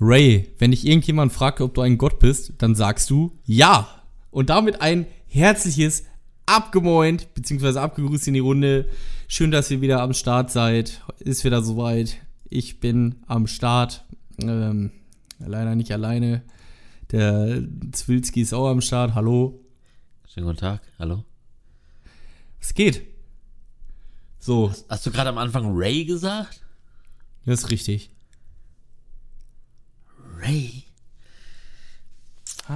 Ray, wenn dich irgendjemand fragt, ob du ein Gott bist, dann sagst du ja. Und damit ein herzliches Abgemoint, beziehungsweise abgegrüßt in die Runde. Schön, dass ihr wieder am Start seid. Ist wieder soweit. Ich bin am Start. Ähm, leider nicht alleine. Der Zwilski ist auch am Start. Hallo. Schönen guten Tag, hallo. Was geht? So, Hast, hast du gerade am Anfang Ray gesagt? das ist richtig. Ray?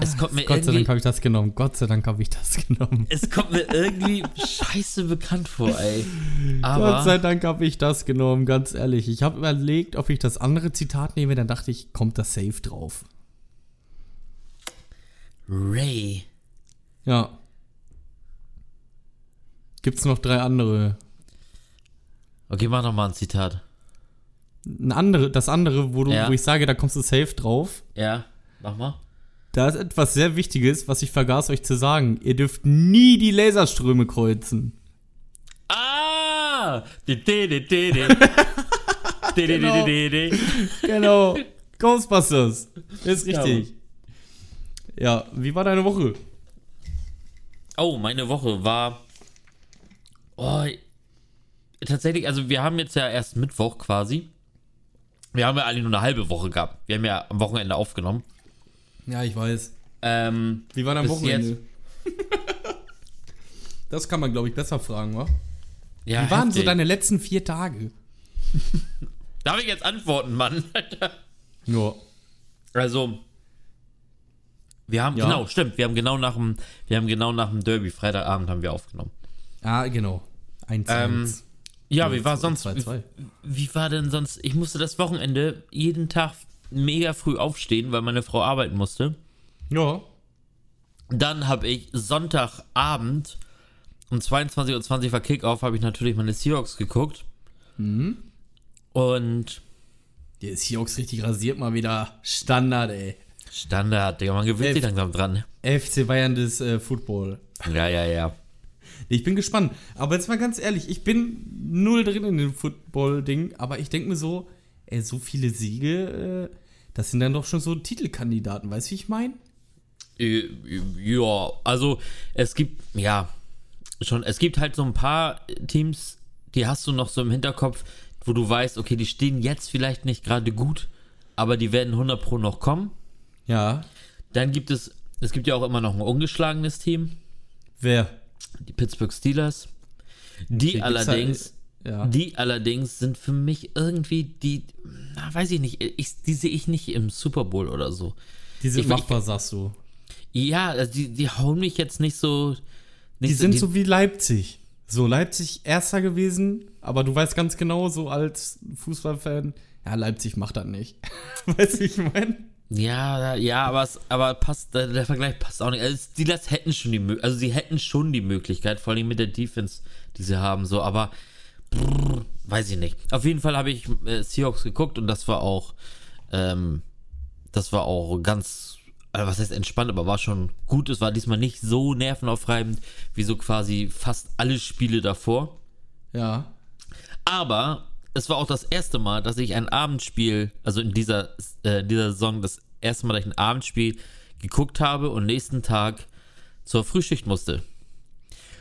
Es kommt mir Gott sei Dank habe ich das genommen. Gott sei Dank habe ich das genommen. Es kommt mir irgendwie scheiße bekannt vor, ey. Gott sei Aber Dank habe ich das genommen, ganz ehrlich. Ich habe überlegt, ob ich das andere Zitat nehme, dann dachte ich, kommt das safe drauf. Ray. Ja. Gibt's noch drei andere? Okay, mach noch mal ein Zitat. Ein andere, das andere, wo, du, Ja. wo ich sage, da kommst du safe drauf. Ja, mach mal. Da ist etwas sehr Wichtiges, was ich vergaß euch zu sagen. Ihr dürft nie die Laserströme kreuzen. Ah! Di, di, di, di, di. Di, di, di, Genau. di, di, di. Genau. Ghostbusters. Ist richtig. Ja, wie war deine Woche? Oh, meine Woche war. Oh, tatsächlich, also wir haben jetzt ja erst Mittwoch quasi. Wir haben ja eigentlich nur eine halbe Woche gehabt. Wir haben ja am Wochenende aufgenommen. Ja, ich weiß. Ähm, Wie war dein Wochenende? das kann man, glaube ich, besser fragen, wa? ja, Wie waren so heftig. deine letzten vier Tage? Darf ich jetzt antworten, Mann? Ja. also, wir haben, Ja. genau, stimmt, wir haben genau nach dem, wir haben genau nach dem Derby, Freitagabend haben wir aufgenommen. Ah, genau. Eins, Ähm, eins. Ja, wie war sonst. Wie, wie war denn sonst, ich musste das Wochenende jeden Tag mega früh aufstehen, weil meine Frau arbeiten musste. Ja. Dann habe ich Sonntagabend um 22.20 Uhr war Kickoff, habe ich natürlich meine Seahawks geguckt. Mhm. Und Der ist auch richtig rasiert mal wieder. Standard, ey. Standard, Digga, man gewöhnt sich langsam dran. ne? FC Bayern des äh, Football. Ja, ja, ja. Ich bin gespannt. Aber jetzt mal ganz ehrlich, ich bin null drin in dem Football-Ding, aber ich denke mir so, ey, so viele Siege, äh, das sind dann doch schon so Titelkandidaten, weißt du, wie ich meine? Äh, Ja, also es gibt, ja, schon, es gibt halt so ein paar Teams, die hast du noch so im Hinterkopf, wo du weißt, okay, die stehen jetzt vielleicht nicht gerade gut, aber die werden 100 Pro noch kommen. Ja. Dann gibt es, es gibt ja auch immer noch ein ungeschlagenes Team, Wer? Die Pittsburgh Steelers. Die gibt's allerdings, halt- ja. die allerdings sind für mich irgendwie die, na, weiß ich nicht, ich, die sehe ich nicht im Super Bowl oder so. Die sind Ich- machbar, sagst du. Ja, also die, die hauen mich jetzt nicht so. Nicht Die sind so wie Leipzig. So, Leipzig erster gewesen, aber du weißt ganz genau, so als Fußballfan, ja, Leipzig macht das nicht. weißt du, ich meine? Ja, ja, aber, es, aber passt, der, Vergleich passt auch nicht. Also Steelers hätten schon die also sie hätten schon die Möglichkeit, vor allem mit der Defense, die sie haben, so, aber brr, weiß ich nicht. Auf jeden Fall habe ich äh, Seahawks geguckt und das war auch, ähm, das war auch ganz, also was heißt entspannt, aber war schon gut. Es war diesmal nicht so nervenaufreibend wie so quasi fast alle Spiele davor. Ja. Aber es war auch das erste Mal, dass ich ein Abendspiel, also in dieser, äh, in dieser Saison, das erste Mal, dass ich ein Abendspiel geguckt habe und nächsten Tag zur Frühschicht musste.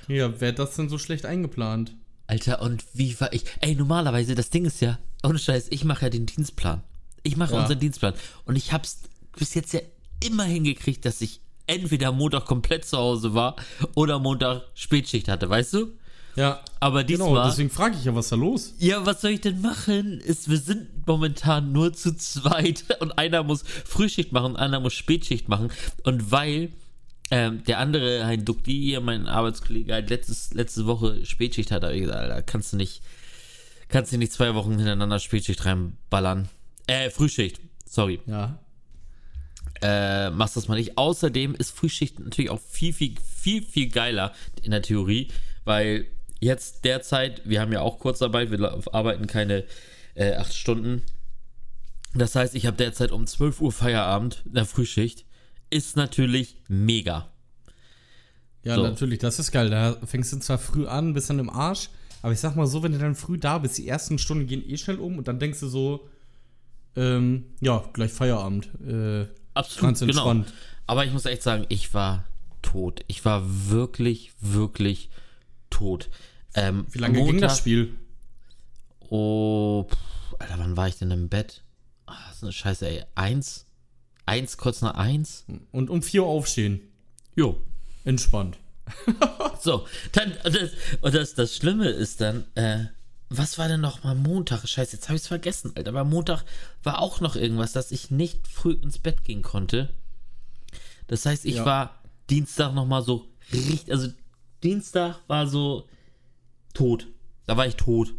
Ja, wer hat das denn so schlecht eingeplant? Alter, und wie war ich? Ey, normalerweise, das Ding ist ja, ohne Scheiß, ich mache ja den Dienstplan. Ich mache Ja. unseren Dienstplan. Und ich hab's bis jetzt ja immer hingekriegt, dass ich entweder Montag komplett zu Hause war oder Montag Spätschicht hatte, weißt du? Ja. Aber Genau, diesmal. deswegen frage ich ja, was ist da los? Ja, was soll ich denn machen? Ist, wir sind momentan nur zu zweit und einer muss Frühschicht machen, einer muss Spätschicht machen. Und weil ähm, der andere, Hein Dukti, hier, mein Arbeitskollege, halt letztes, letzte Woche Spätschicht hat, habe ich gesagt, Alter, kannst du nicht, kannst du nicht zwei Wochen hintereinander Spätschicht reinballern. Äh, Frühschicht, sorry. Ja. Äh, machst das mal nicht. Außerdem ist Frühschicht natürlich auch viel, viel, viel, viel geiler in der Theorie, weil jetzt derzeit, wir haben ja auch Kurzarbeit, wir arbeiten keine äh, acht Stunden. Das heißt, ich habe derzeit um 12 Uhr Feierabend in der Frühschicht. Ist natürlich mega. Ja, So. natürlich, das ist geil. Da fängst du zwar früh an, bist dann im Arsch, aber ich sag mal so, wenn du dann früh da bist, die ersten Stunden gehen eh schnell um und dann denkst du so, ähm, ja, gleich Feierabend. Äh, Absolut, Ganz genau. Aber ich muss echt sagen, ich war tot. Ich war wirklich, wirklich tot. Ähm, wie lange ging Montag- das Spiel? Oh, pff, Alter, wann war ich denn im Bett? Ah, das ist eine Scheiße, ey. Eins? Eins, kurz nach eins? Und um 4 Uhr aufstehen. Jo. Entspannt. So, dann, und das, und das, das Schlimme ist dann, äh, was war denn noch mal Montag? Scheiße, jetzt habe ich es vergessen, Alter. Aber Montag war auch noch irgendwas, dass ich nicht früh ins Bett gehen konnte. Das heißt, ich Ja. war Dienstag noch mal so richtig, also Dienstag war so tot. Da war ich tot.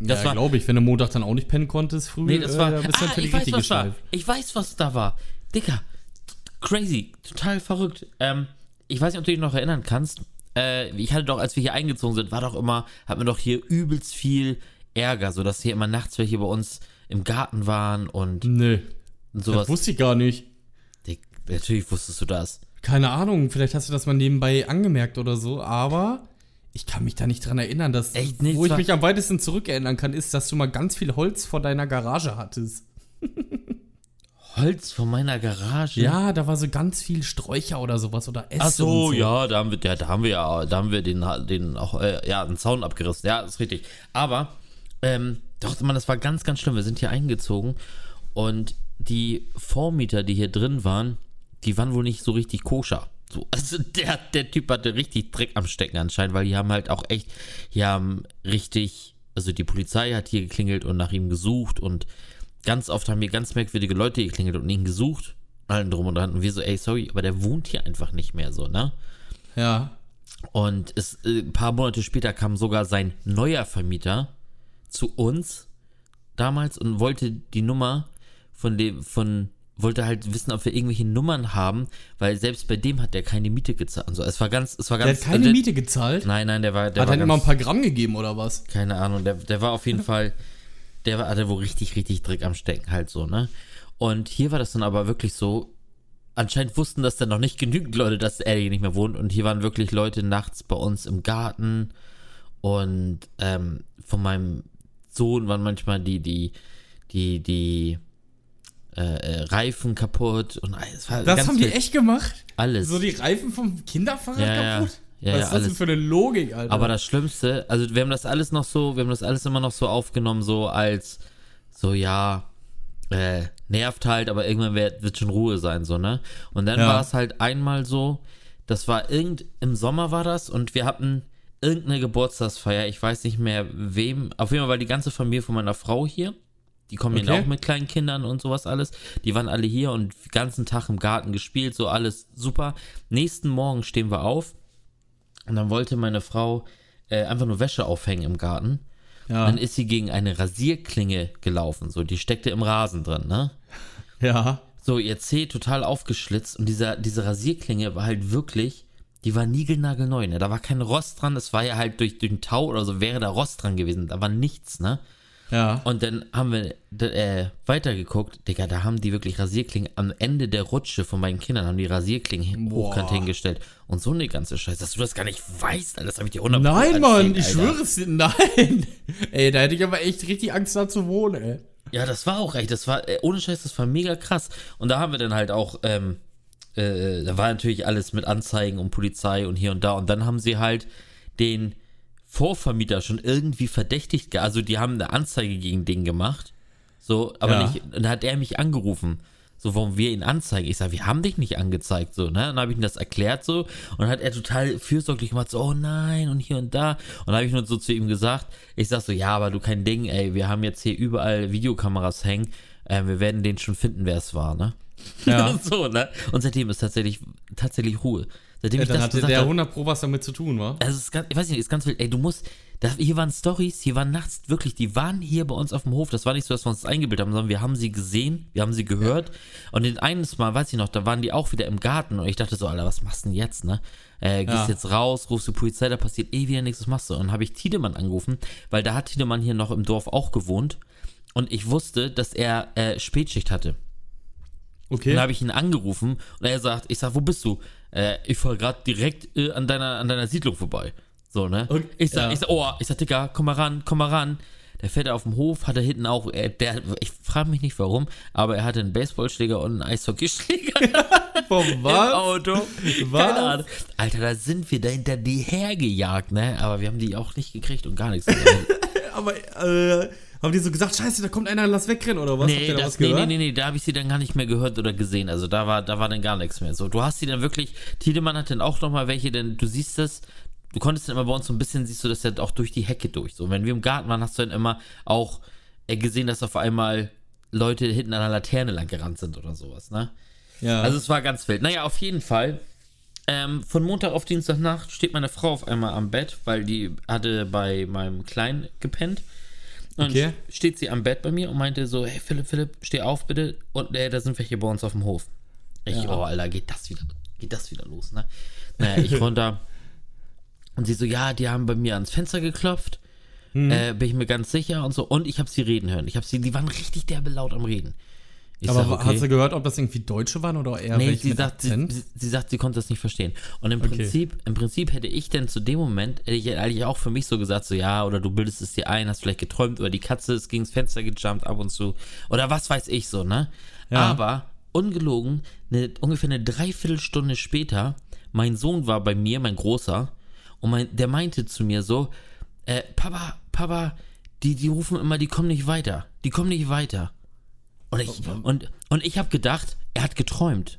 Das ja, war- glaube ich, wenn du Montag dann auch nicht pennen konntest früh, Nee, das war. äh, bist ah, ich weiß, richtig was war. Ich weiß, was da war. Dicker. Crazy. Total verrückt. Ähm, ich weiß nicht, ob du dich noch erinnern kannst. Äh, ich hatte doch, als wir hier eingezogen sind, war doch immer, hatten wir doch hier übelst viel Ärger, sodass hier immer nachts welche bei uns im Garten waren und, Nee, und das sowas. wusste ich gar nicht. Dick, natürlich wusstest du das. Keine Ahnung, vielleicht hast du das mal nebenbei angemerkt oder so, aber ich kann mich da nicht dran erinnern, dass Echt nicht? wo ich mich am weitesten zurückerinnern kann, ist, dass du mal ganz viel Holz vor deiner Garage hattest. Holz von meiner Garage. Ja, da war so ganz viel Sträucher oder sowas oder Äste Ach so, so. ja, da haben wir, ja, da haben wir ja, da haben wir den, den auch, äh, ja, einen Zaun abgerissen. Ja, ist richtig. Aber, ähm, doch, man, das war ganz, ganz schlimm. Wir sind hier eingezogen und die Vormieter, die hier drin waren, die waren wohl nicht so richtig koscher. So, also der, der Typ hatte richtig Dreck am Stecken anscheinend, weil die haben halt auch echt, die haben richtig, also die Polizei hat hier geklingelt und nach ihm gesucht und ganz oft haben hier ganz merkwürdige Leute geklingelt und ihn gesucht. Allen drum und dran. Und wir so, ey, sorry, aber der wohnt hier einfach nicht mehr so, ne? Ja. Und es, äh, ein paar Monate später kam sogar sein neuer Vermieter zu uns damals und wollte die Nummer von dem, von, wollte halt wissen, ob wir irgendwelche Nummern haben, weil selbst bei dem hat der keine Miete gezahlt. Also es war ganz, es war Der ganz. hat keine der, Miete gezahlt. Nein, nein, der war, der hat dann immer ein paar Gramm gegeben oder was? keine Ahnung, der, der war auf jeden Fall, der war, hatte wohl richtig, richtig Dreck am Stecken halt so, ne? Und hier war das dann aber wirklich so, anscheinend wussten das dann noch nicht genügend Leute, dass er hier nicht mehr wohnt. Und hier waren wirklich Leute nachts bei uns im Garten. Und ähm, von meinem Sohn waren manchmal die, die, die, die äh, äh, Reifen kaputt. Und es war Das haben die echt gemacht? alles. So die Reifen vom Kinderfahrrad Ja, ja. kaputt? Ja, Was ja, ist das denn alles. für eine Logik, Alter? Aber das Schlimmste, also wir haben das alles noch so, wir haben das alles immer noch so aufgenommen, so als, so ja, äh, nervt halt, aber irgendwann wird, wird schon Ruhe sein, so, ne? Und dann Ja. war es halt einmal so, das war irgend, im Sommer war das und wir hatten irgendeine Geburtstagsfeier, ich weiß nicht mehr wem, auf jeden Fall war die ganze Familie von meiner Frau hier. Die kommen Okay. ja auch mit kleinen Kindern und sowas alles. Die waren alle hier und den ganzen Tag im Garten gespielt, so alles super. Nächsten Morgen stehen wir auf und dann wollte meine Frau äh, einfach nur Wäsche aufhängen im Garten. ja. Dann ist sie gegen eine Rasierklinge gelaufen, so die steckte im Rasen drin, ne? ja. So, ihr Zeh total aufgeschlitzt und dieser, diese Rasierklinge war halt wirklich, die war niegelnagelneu, ne? Da war kein Rost dran, das war ja halt durch, durch den Tau oder so, wäre da Rost dran gewesen, da war nichts, ne? Ja. Und dann haben wir äh, weitergeguckt, Digga, da haben die wirklich Rasierklingen am Ende der Rutsche von meinen Kindern, haben die Rasierklingen Boah. hochkant hingestellt. Und so eine ganze Scheiße, dass du das gar nicht weißt, Alter, das habe ich dir 100 Nein, Mann, ich schwöre es dir, nein. ey, da hätte ich aber echt richtig Angst da zu wohnen, ey. Ja, das war auch echt, das war, äh, ohne Scheiß, das war mega krass. Und da haben wir dann halt auch, ähm, äh, da war natürlich alles mit Anzeigen und Polizei und hier und da. Und dann haben sie halt den Vorvermieter schon irgendwie verdächtigt, also die haben eine Anzeige gegen den gemacht. So, aber Ja. nicht, und dann hat er mich angerufen. So, warum wir ihn anzeigen. Ich sag, wir haben dich nicht angezeigt, so, ne? Dann habe ich ihm das erklärt, so, und dann hat er total fürsorglich gemacht, so, oh nein, und hier und da. Und dann habe ich nur so zu ihm gesagt, ich sag so, ja, aber du kein Ding, ey, wir haben jetzt hier überall Videokameras hängen, äh, wir werden den schon finden, wer es war, ne? Ja. so, ne? Und seitdem ist tatsächlich, tatsächlich Ruhe. Seitdem Ja, ich dann das hatte gesagt der habe, 100 Pro was damit zu tun, wa? also es ist ganz, ich weiß nicht, ist ganz wild. Ey, du musst, da, hier waren Stories, hier waren nachts wirklich, die waren hier bei uns auf dem Hof. Das war nicht so, dass wir uns das eingebildet haben, sondern wir haben sie gesehen, wir haben sie gehört. Und den eines Mal, weiß ich noch, da waren die auch wieder im Garten und ich dachte so, Alter, was machst du denn jetzt, ne? Äh, gehst Ja. jetzt raus, rufst die Polizei, da passiert eh wieder nichts, was machst du? Und dann habe ich Tiedemann angerufen, weil da hat Tiedemann hier noch im Dorf auch gewohnt. Und ich wusste, dass er äh, Spätschicht hatte. Okay. Dann habe ich ihn angerufen und er sagt, ich sag, wo bist du? Äh, ich fahre gerade direkt äh, an, deiner, an deiner Siedlung vorbei. So, ne? Okay, ich sag, ja. ich sag, oh, ich sag, Digga, komm mal ran, komm mal ran. der fährt auf dem Hof, hat er hinten auch, er, der, ich frage mich nicht warum, aber er hatte einen Baseballschläger und einen Eishockeyschläger im was? Auto. Was? Keine Ahnung. Alter, da sind wir dahinter die hergejagt, ne? Aber wir haben die auch nicht gekriegt und gar nichts. Aber, äh, haben die so gesagt, scheiße, da kommt einer, lass wegrennen oder was? Nee, das, was nee, nee, nee, nee, da habe ich sie dann gar nicht mehr gehört oder gesehen. Also da war, da war dann gar nichts mehr. So, du hast sie dann wirklich, Tiedemann hat dann auch nochmal welche, denn du siehst das, du konntest dann immer bei uns so ein bisschen, siehst du das dann auch durch die Hecke durch. So, wenn wir im Garten waren, hast du dann immer auch äh, gesehen, dass auf einmal Leute hinten an der Laterne lang gerannt sind oder sowas, ne? Ja. Also es war ganz wild. Naja, auf jeden Fall. Ähm, von Montag auf Dienstagnacht steht meine Frau auf einmal am Bett, weil die hatte bei meinem Kleinen gepennt. Und Okay. steht sie am Bett bei mir und meinte so, hey Philipp, Philipp, steh auf bitte. Und äh, da sind welche bei uns auf dem Hof. Ich, Ja. oh Alter, geht das wieder, geht das wieder los, ne? Naja, ich runter. Und sie so, ja, die haben bei mir ans Fenster geklopft. Hm. Äh, bin ich mir ganz sicher und so. Und ich habe sie reden hören. Ich habe sie, die waren richtig derbe laut am Reden. Ich aber sag, okay. hast du gehört, ob das irgendwie Deutsche waren oder eher Nee, welche sie sagt, sie, sie, sie sagt, sie konnte das nicht verstehen. Und im Okay. Prinzip, im Prinzip hätte ich denn zu dem Moment, hätte ich eigentlich auch für mich so gesagt, so ja, oder du bildest es dir ein, hast vielleicht geträumt, oder die Katze ist gegens Fenster gejumpt ab und zu, oder was weiß ich so, ne? Ja. Aber, ungelogen, eine, ungefähr eine Dreiviertelstunde später, mein Sohn war bei mir, mein Großer, und mein, der meinte zu mir so, äh, Papa, Papa, die, die rufen immer, die kommen nicht weiter, die kommen nicht weiter. Und ich, und, und ich habe gedacht, er hat geträumt.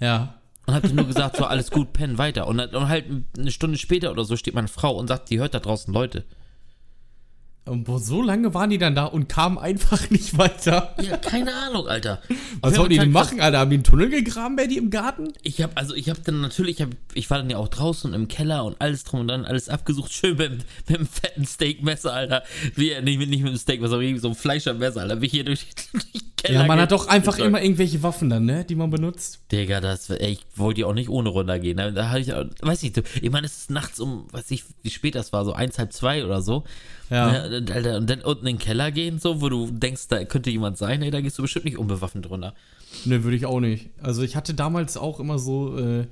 Ja. Und hat nur gesagt, so alles gut, pennen weiter. Und, und halt eine Stunde später oder so steht meine Frau und sagt, die hört da draußen Leute. Und boah, so lange waren die dann da und kamen einfach nicht weiter. Ja, keine Ahnung, Alter. Was Wir sollen die denn halt- machen, Alter? Haben die einen Tunnel gegraben bei die im Garten? Ich habe also ich habe dann natürlich, ich, hab, ich war dann ja auch draußen im Keller und alles drum und dann alles abgesucht, schön mit, mit dem fetten Steakmesser, Alter. Wie, nicht, mit- nicht mit dem Steakmesser, aber so ein Fleischermesser, Alter. Wie ich hier durch, durch den Keller Ja, man hat doch einfach immer irgendwelche Waffen dann, ne? Die man benutzt. Digga, das, ey, ich wollte ja auch nicht ohne runtergehen. ne? Da hatte ich, weiß ich, ich meine, es ist nachts um, weiß ich, wie spät das war, so eins, halb zwei oder so. Ja. Ne, und, Alter, und dann unten in den Keller gehen, so, wo du denkst, da könnte jemand sein, ey, da gehst du bestimmt nicht unbewaffnet runter. Ne, würde ich auch nicht. Also ich hatte damals auch immer so, äh,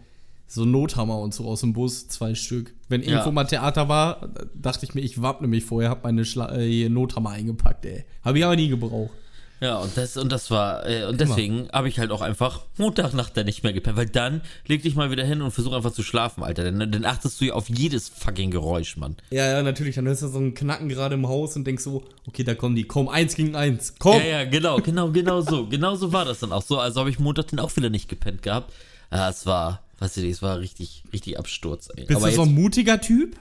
so Nothammer und so aus dem Bus, zwei Stück. Wenn irgendwo Ja. mal Theater war, dachte ich mir, ich wappne mich vorher, hab meine Schla äh, Nothammer eingepackt, ey. Habe ich aber nie gebraucht. Ja, und das, und das war, äh, und deswegen habe ich halt auch einfach Montagnacht dann nicht mehr gepennt, weil dann leg dich mal wieder hin und versuch einfach zu schlafen, Alter. Dann, dann achtest du ja auf jedes fucking Geräusch, Mann. Ja, ja, natürlich. Dann ist da so ein Knacken gerade im Haus und denkst so, okay, da kommen die. Komm, eins gegen eins. Komm. Ja, ja, genau, genau, genau so. Genau so war das dann auch so. Also habe ich Montag dann auch wieder nicht gepennt gehabt. Ja, es war, weißt du, es war richtig, richtig Absturz, ey. Bist Aber du so ein mutiger Typ,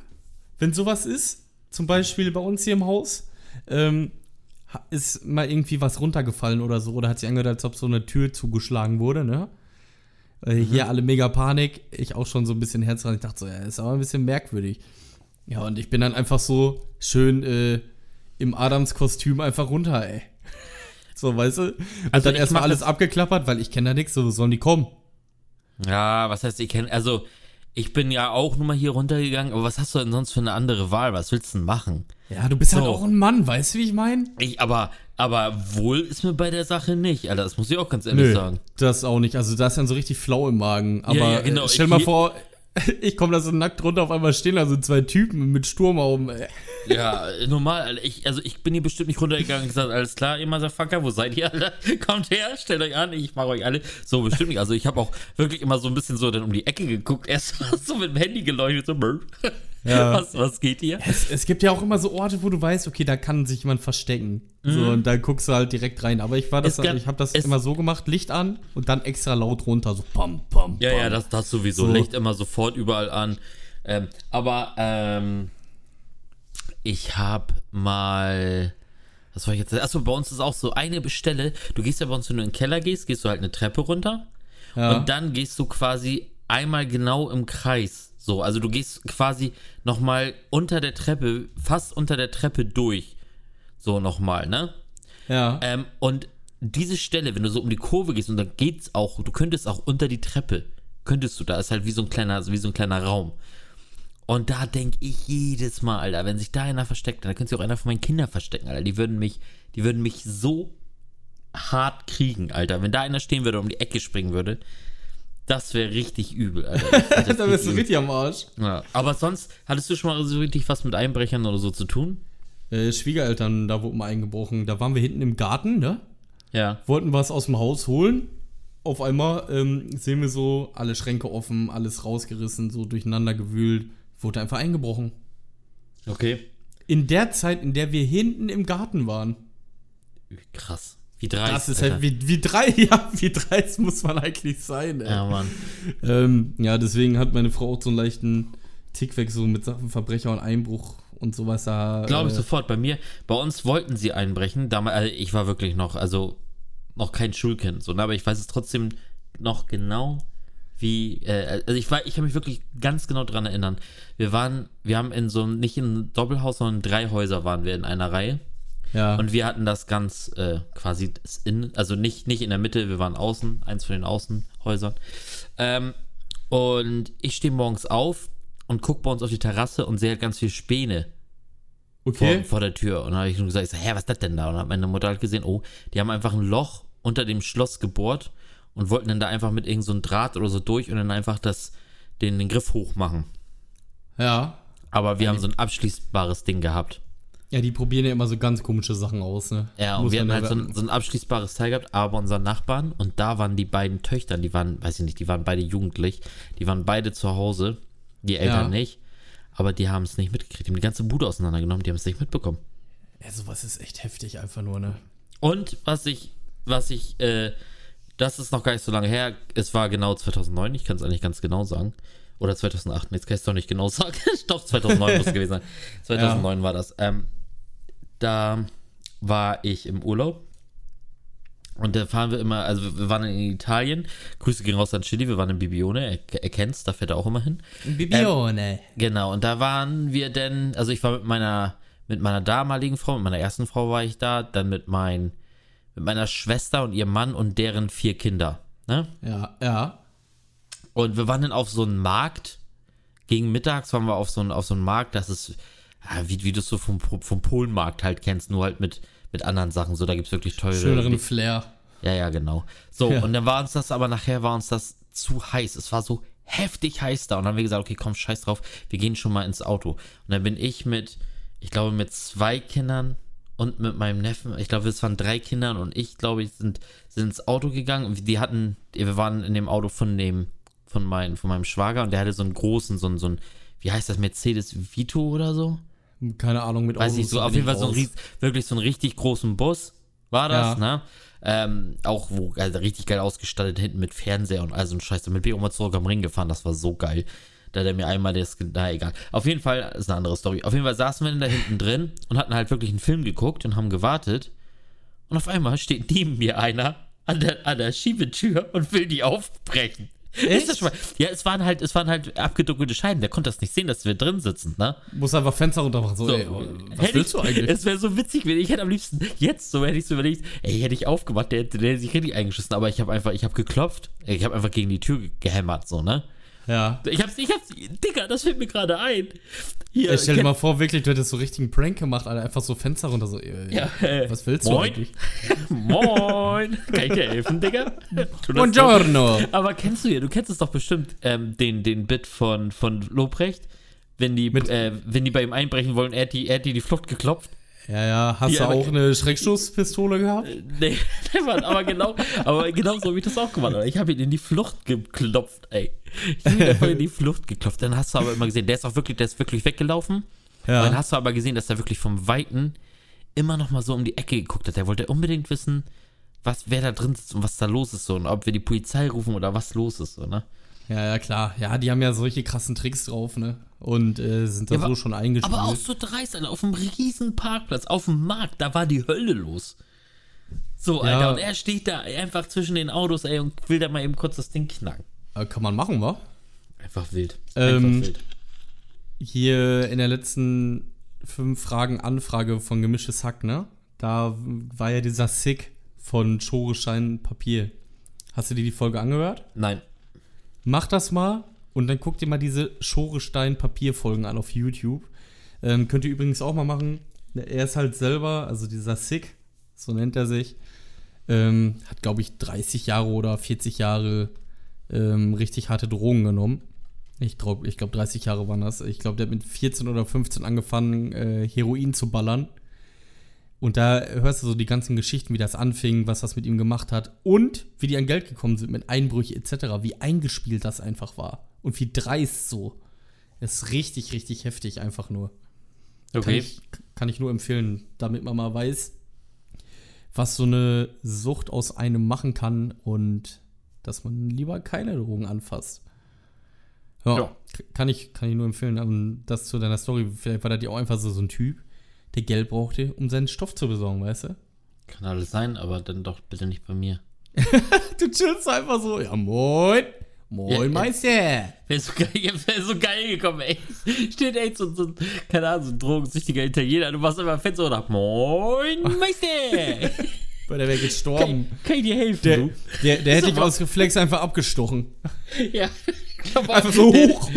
wenn sowas ist? Zum Beispiel bei uns hier im Haus. Ähm, ist mal irgendwie was runtergefallen oder so. Oder hat sich angehört, als ob so eine Tür zugeschlagen wurde, ne? Äh, Mhm. Hier alle mega Panik. Ich auch schon so ein bisschen Herz dran. Ich dachte so, ja, ist aber ein bisschen merkwürdig. Ja, und ich bin dann einfach so schön äh, im Adams-Kostüm einfach runter, ey. So, weißt du? Und Also dann erstmal alles abgeklappert, weil ich kenne da nichts, so sollen die kommen. ja, was heißt, ich kenne, also, ich bin ja auch nur mal hier runtergegangen, aber was hast du denn sonst für eine andere Wahl? Was willst du denn machen? Ja, du bist halt So. auch ein Mann, weißt du, wie ich meine? Ich, aber, aber wohl ist mir bei der Sache nicht, Alter. Das muss ich auch ganz ehrlich sagen. das auch nicht. Also da ist dann so richtig flau im Magen. Aber ja, genau. äh, stell Ich- mal vor, ich komme da so nackt runter, auf einmal stehen da so zwei Typen mit Sturmhauben. ey. Ja, normal, Alter. Ich, also ich bin hier bestimmt nicht runtergegangen und gesagt, alles klar, ihr Motherfucker, wo seid ihr, Alter? Kommt her, stellt euch an, ich mach euch alle. So, bestimmt nicht. Also ich habe auch wirklich immer so ein bisschen so dann um die Ecke geguckt, erst so mit dem Handy geleuchtet, so, brr. Ja. was, was geht hier? Es, es gibt ja auch immer so Orte, wo du weißt, okay, da kann sich jemand verstecken. So, und da guckst du halt direkt rein. Aber ich war das, Mhm. Gab- ich habe das immer so gemacht, Licht an und dann extra laut runter, so pam, pam, Ja, pam. ja, das, das sowieso. So. Licht immer sofort überall an. Ähm, aber ähm, ich habe mal. Was war ich jetzt? Achso, bei uns ist auch so eine Stelle. Du gehst ja bei uns, wenn du in den Keller gehst, gehst du halt eine Treppe runter. Ja. Und dann gehst du quasi einmal genau im Kreis. So, also du gehst quasi nochmal unter der Treppe, fast unter der Treppe durch. So nochmal, ne? ja. Ähm, und diese Stelle, wenn du so um die Kurve gehst und dann geht's auch, du könntest auch unter die Treppe, könntest du, da ist halt wie so ein kleiner, wie so ein kleiner Raum. Und da denke ich jedes Mal, Alter, wenn sich da einer versteckt, dann könnte sich auch einer von meinen Kindern verstecken, Alter. Die würden mich, die würden mich so hart kriegen, Alter. Wenn da einer stehen würde und um die Ecke springen würde, das wäre richtig übel, Alter. Da bist du richtig am Arsch. ja. Aber sonst, hattest du schon mal so richtig was mit Einbrechern oder so zu tun? äh, Schwiegereltern, da wurde mal eingebrochen. Da waren wir hinten im Garten, ne? Ja. Wollten was aus dem Haus holen. Auf einmal ähm, sehen wir so alle Schränke offen, alles rausgerissen, so durcheinander gewühlt. Wurde einfach eingebrochen. Okay. In der Zeit, in der wir hinten im Garten waren. Krass. Wie dreist. Das ist Alter. halt wie, wie drei, ja, wie dreist muss man eigentlich sein, ey. Ja, Mann. Ähm, ja, deswegen hat meine Frau auch so einen leichten Tick weg, so mit Sachen Verbrecher und Einbruch und sowas da. Glaube ich äh, sofort. Bei mir, bei uns wollten sie einbrechen. Damals, also ich war wirklich noch, also noch kein Schulkind, so, ne, aber ich weiß es trotzdem noch genau, wie, äh, also ich war, ich kann mich wirklich ganz genau dran erinnern. Wir waren, wir haben in so einem, nicht in einem Doppelhaus, sondern in drei Häuser waren wir in einer Reihe. Ja. Und wir hatten das ganz äh, quasi das in, also nicht, nicht in der Mitte, wir waren außen, eins von den Außenhäusern. Ähm, und ich stehe morgens auf und gucke bei uns auf die Terrasse und sehe halt ganz viel Späne okay. vor, vor der Tür. Und dann habe ich nur gesagt, ich so, hä, was ist das denn da? Und dann hat meine Mutter halt gesehen, oh, die haben einfach ein Loch unter dem Schloss gebohrt und wollten dann da einfach mit irgend so einem Draht oder so durch und dann einfach das, den, den Griff hochmachen. Ja. Aber wir haben so ein abschließbares Ding gehabt. Ja, die probieren ja immer so ganz komische Sachen aus, ne? Ja, und Muss wir hatten halt ja so ein, so ein abschließbares Teil gehabt, aber unseren Nachbarn, und da waren die beiden Töchter, die waren, weiß ich nicht, die waren beide jugendlich, die waren beide zu Hause, die Eltern Ja. nicht, aber die haben es nicht mitgekriegt, die haben die ganze Bude auseinandergenommen, die haben es nicht mitbekommen. Ja, sowas ist echt heftig einfach nur, ne? Und was ich, was ich, äh, das ist noch gar nicht so lange her, es war genau 2009, ich kann es eigentlich ganz genau sagen. Oder 2008, jetzt kann ich es doch nicht genau sagen. doch, 2009 muss es gewesen sein. 2009 war das. Ähm, da war ich im Urlaub. Und da fahren wir immer, also wir waren in Italien. Grüße gehen raus an Chili, wir waren in Bibione, er, er kennt's, da fährt er auch immer hin. Bibione. Genau, und da waren wir denn, also ich war mit meiner, mit meiner damaligen Frau, mit meiner ersten Frau war ich da, dann mit, mein, mit meiner Schwester und ihrem Mann und deren vier Kinder. Ne? ja, ja. Und wir waren dann auf so einem Markt, gegen mittags waren wir auf so einem auf so einem Markt, das ist, wie, wie du es so vom, vom Polenmarkt halt kennst, nur halt mit, mit anderen Sachen. So, da gibt es wirklich teure. Schöneren Flair. Ja, ja, genau. So, Ja. und dann war uns das, aber nachher war uns das zu heiß. Es war so heftig heiß da. Und dann haben wir gesagt, okay, komm, scheiß drauf, wir gehen schon mal ins Auto. Und dann bin ich mit, ich glaube, mit zwei Kindern und mit meinem Neffen, ich glaube, es waren drei Kindern und ich, glaube ich, sind, sind ins Auto gegangen. Und Die hatten, wir waren in dem Auto von dem, von, mein, von meinem Schwager und der hatte so einen großen, so einen, so einen, wie heißt das, Mercedes Vito oder so? Keine Ahnung, mit weiß ich so, auf jeden Fall so ein wirklich so einen richtig großen Bus war das, Ja. ne? Ähm, auch wo, also richtig geil ausgestattet, hinten mit Fernseher und all so ein Scheiß. Mit bin ich auch mal zurück am Ring gefahren, das war so geil. Da hat er mir einmal das, na egal. Auf jeden Fall, ist eine andere Story. Auf jeden Fall saßen wir da hinten drin und hatten halt wirklich einen Film geguckt und haben gewartet. Und auf einmal steht neben mir einer an der, an der Schiebetür und will die aufbrechen. Ist das schon mal? Ja, es waren halt, es waren halt abgedunkelte Scheiben. Der konnte das nicht sehen, dass wir drin sitzen, ne? Muss einfach Fenster runter machen. So, So, ey, was willst ich, du eigentlich? Es wäre so witzig, wenn ich hätte am liebsten jetzt so hätte ich so überlegt, ey, hätte ich aufgemacht, der hätte, der hätte sich richtig eingeschissen, aber ich habe einfach, ich habe geklopft, ich habe einfach gegen die Tür gehämmert, so, ne? Ja. Ich hab's, ich hab's, Digga, das fällt mir gerade ein. Hier, Ey, stell dir mal vor, wirklich, du hättest so richtigen Prank gemacht, Alter. Einfach so Fenster runter, so, ey, Ja, äh, was willst moin. du eigentlich? Moin! Kann ich dir helfen, Digga? Buongiorno! Aber kennst du ja, du kennst es doch bestimmt, ähm, den, den Bit von, von Lobrecht, wenn die, Mit- äh, wenn die bei ihm einbrechen wollen, er hat die, er hat die, die Flucht geklopft. Ja, ja, hast Ja, du auch eine Schreckschusspistole gehabt? Nee, nee Mann, aber genau, aber genau so habe ich das auch gemacht. Ich habe ihn in die Flucht geklopft, ey. Ich habe ihn einfach in die Flucht geklopft. Dann hast du aber immer gesehen, der ist auch wirklich, der ist wirklich weggelaufen. Ja. Dann hast du aber gesehen, dass er wirklich vom Weiten immer noch mal so um die Ecke geguckt hat. Der wollte unbedingt wissen, was, wer da drin sitzt und was da los ist so und ob wir die Polizei rufen oder was los ist, so, ne? Ja, ja, klar. Ja, die haben ja solche krassen Tricks drauf, ne? Und äh, sind da Ja, so aber- schon eingespielt. Aber auch so dreist, Alter, auf einem riesen Parkplatz, auf dem Markt, da war die Hölle los. So, Alter, Ja. und er steht da einfach zwischen den Autos, ey, und will da mal eben kurz das Ding knacken. Kann man machen, wa? Einfach wild. Ähm, Einfach wild. Hier in der letzten fünf Fragen Anfrage von Gemischtes Hack, ne? Da war ja dieser Sick von Schorestein Papier. Hast du dir die Folge angehört? Nein. Mach das mal und dann guck dir mal diese Schorestein Papierfolgen an auf YouTube. Ähm, könnt ihr übrigens auch mal machen. Er ist halt selber, also dieser Sick, so nennt er sich, ähm, hat glaube ich 30 Jahre oder 40 Jahre ähm, richtig harte Drogen genommen. Ich glaube, ich glaub 30 Jahre waren das. Ich glaube, der hat mit 14 oder 15 angefangen, äh, Heroin zu ballern. Und da hörst du so die ganzen Geschichten, wie das anfing, was das mit ihm gemacht hat und wie die an Geld gekommen sind mit Einbrüche etc., wie eingespielt das einfach war und wie dreist so. Das ist richtig, richtig heftig einfach nur. Kann, Okay. ich, kann ich nur empfehlen, damit man mal weiß, was so eine Sucht aus einem machen kann und dass man lieber keine Drogen anfasst. Ja, Ja. Kann, ich, kann ich nur empfehlen. Das zu deiner Story, vielleicht war das ja auch einfach so, so ein Typ, der Geld brauchte, um seinen Stoff zu besorgen, weißt du? Kann alles sein, aber dann doch bitte nicht bei mir. Du chillst einfach so, ja moin, moin Ja. Meister. Wäre so geil, wär so geil gekommen, ey. Steht echt so, so keine Ahnung, so ein drogensüchtiger Italiener. Du machst immer fett so nach Moin, Meister. Weil der wäre gestorben. kann, kann ich dir helfen, Der, du? der, der hätte ich aus Reflex einfach abgestochen. Ja. Einfach so hoch.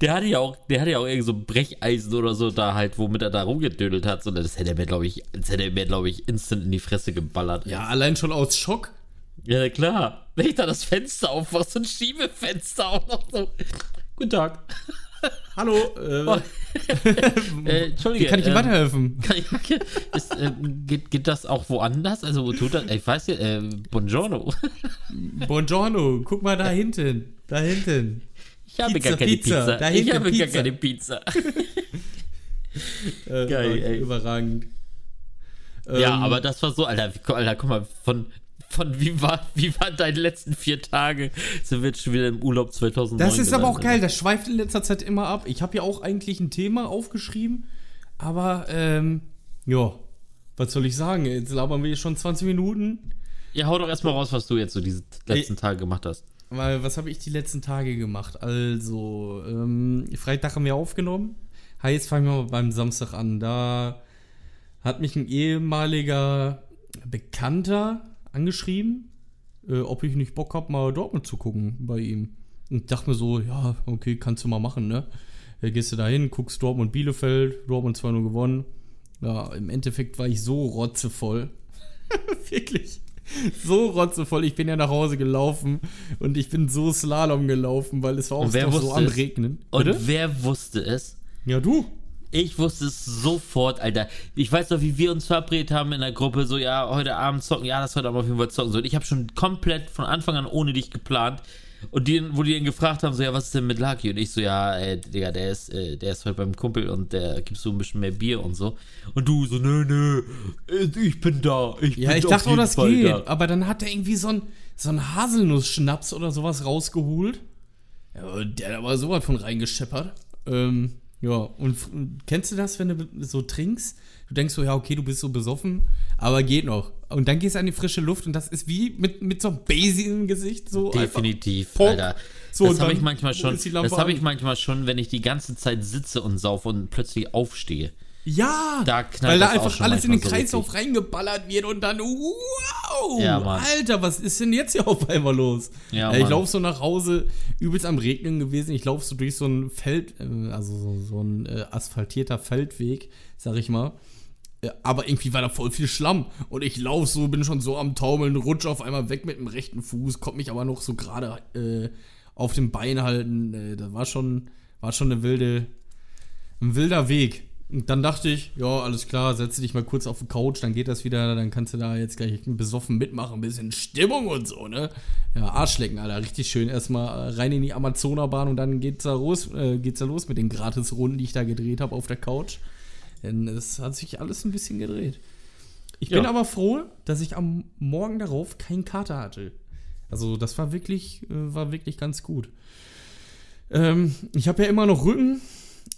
Der hatte ja auch, der hatte ja auch irgend so ein Brecheisen oder so da halt, womit er da rumgedödelt hat. So, das hätte er mir, glaube ich, das hätte er mir, glaube ich, instant in die Fresse geballert. Ja, allein schon aus Schock. Ja, klar. Wenn ich da das Fenster aufmache, so ein Schiebefenster auch noch so. Guten Tag. Hallo, äh, Äh, Entschuldige. wie kann ich dir ähm, weiterhelfen? Ich, ist, äh, geht, geht das auch woanders? Also, wo tut das? Ich weiß ja, äh, Buongiorno. Buongiorno, guck mal da hinten. Da hinten. Ich habe Pizza, gar keine Pizza, Pizza. da ich habe gar Pizza. keine Pizza. Äh, Geil, ey. Überragend. ja, Ähm, aber das war so, Alter, Alter, guck mal, von, von wie, war, wie waren deine letzten vier Tage? Sind wir jetzt schon wieder im Urlaub 2009? Das ist aber auch geil, das schweift in letzter Zeit immer ab. Ich habe ja auch eigentlich ein Thema aufgeschrieben, aber ähm, ja, was soll ich sagen? Jetzt labern wir schon 20 Minuten. Ja, hau doch erstmal raus, was du jetzt so diese letzten Tage gemacht hast. Weil, was habe ich die letzten Tage gemacht? Also, ähm, Freitag haben wir aufgenommen. Heißt, fangen wir mal beim Samstag an. Da hat mich ein ehemaliger Bekannter angeschrieben, äh, ob ich nicht Bock habe, mal Dortmund zu gucken bei ihm. Und ich dachte mir so, ja, okay, kannst du mal machen, ne? Äh, gehst du da hin, guckst Dortmund Bielefeld, Dortmund 2-0 gewonnen. Ja, im Endeffekt war ich so rotzevoll. Wirklich. So rotzevoll. Ich bin ja nach Hause gelaufen und ich bin so Slalom gelaufen, weil es war auch so am es? Regnen. Und Bitte? wer wusste es? Ja, du. Ich wusste es sofort, Alter. Ich weiß noch, wie wir uns verabredet haben in der Gruppe, so, ja, heute Abend zocken, ja, das heute Abend auf jeden Fall zocken. So, und ich habe schon komplett von Anfang an ohne dich geplant. Und die, wo die ihn gefragt haben, so, ja, was ist denn mit Lucky? Und ich so, ja, äh, Digga, der ist, äh, der ist heute beim Kumpel und der gibt so ein bisschen mehr Bier und so. Und du so, nö, nö, äh, ich bin da. Ich Ja, bin ich dachte jeden das Fall geht. da. Aber dann hat er irgendwie so ein, so ein Haselnuss-Schnaps oder sowas rausgeholt. Ja, der hat aber sowas von reingescheppert. Ähm, ja, und kennst du das, wenn du so trinkst? Du denkst so, ja, okay, du bist so besoffen, aber geht noch. Und dann gehst du an die frische Luft und das ist wie mit, mit so einem Basie im Gesicht. So einfach- Definitiv, Pop. Alter. So, das habe ich manchmal schon. Das habe ich manchmal schon, wenn ich die ganze Zeit sitze und saufe und plötzlich aufstehe. Ja, Da knallt weil da einfach alles in den manchmal so Kreislauf reingeballert wird und dann, wow, Ja. Alter, was ist denn jetzt hier auf einmal los? Ja, ich laufe so nach Hause, übelst am Regnen gewesen. Ich laufe so durch so ein Feld, äh, also so, so ein äh, asphaltierter Feldweg, sag ich mal. Äh, Aber irgendwie war da voll viel Schlamm. Und ich laufe so, bin schon so am Taumeln, rutsch auf einmal weg mit dem rechten Fuß, konnte mich aber noch so gerade äh, auf dem Bein halten. Äh, das war schon, war schon eine wilde, ein wilder Weg. Und dann dachte ich, ja, alles klar, setze dich mal kurz auf die Couch, dann geht das wieder, dann kannst du da jetzt gleich besoffen mitmachen, ein bisschen Stimmung und so, ne? Ja, Arschlecken, Alter, richtig schön. Erstmal rein in die Amazonabahn und dann geht's da los, äh, geht's da los mit den Gratis-Runden, die ich da gedreht habe auf der Couch. Denn es hat sich alles ein bisschen gedreht. Ich bin Ja. aber froh, dass ich am Morgen darauf keinen Kater hatte. Also, das war wirklich, äh, war wirklich ganz gut. Ähm, ich habe ja immer noch Rücken,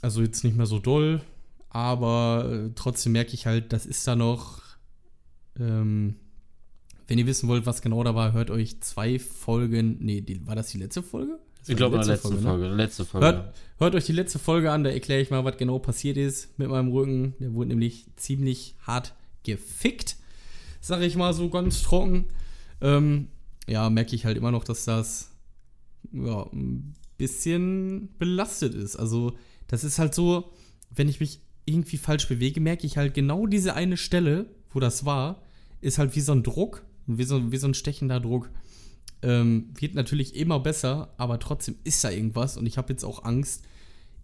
also jetzt nicht mehr so doll, aber äh, trotzdem merke ich halt, das ist da noch. Ähm, wenn ihr wissen wollt, was genau da war, hört euch zwei Folgen. Nee, die, war das die letzte Folge? Ich glaube, in der letzten ne? Folge. Letzte Folge. Hört, hört euch die letzte Folge an, da erkläre ich mal, was genau passiert ist mit meinem Rücken. Der wurde nämlich ziemlich hart gefickt, sag ich mal so ganz trocken. Ähm, ja, merke ich halt immer noch, dass das ja, ein bisschen belastet ist. Also, das ist halt so, wenn ich mich irgendwie falsch bewege, merke ich halt genau diese eine Stelle, wo das war, ist halt wie so ein Druck, wie so, wie so ein stechender Druck. Ähm, wird natürlich immer besser, aber trotzdem ist da irgendwas und ich habe jetzt auch Angst,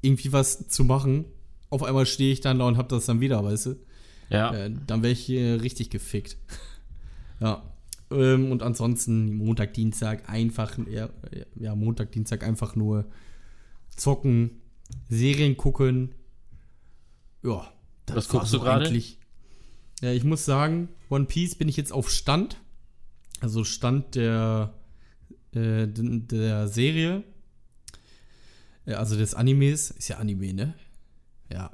irgendwie was zu machen. Auf einmal stehe ich dann da und habe das dann wieder, weißt du? Ja. Äh, dann wäre ich äh, richtig gefickt. ja. Ähm, und ansonsten Montag, Dienstag einfach, ja, ja, Montag, Dienstag einfach nur zocken, Serien gucken. Ja. das Was guckst du gerade? Ja, ich muss sagen, One Piece bin ich jetzt auf Stand. Also Stand der, äh, der Serie. Ja, also des Animes. Ist ja Anime, ne? Ja.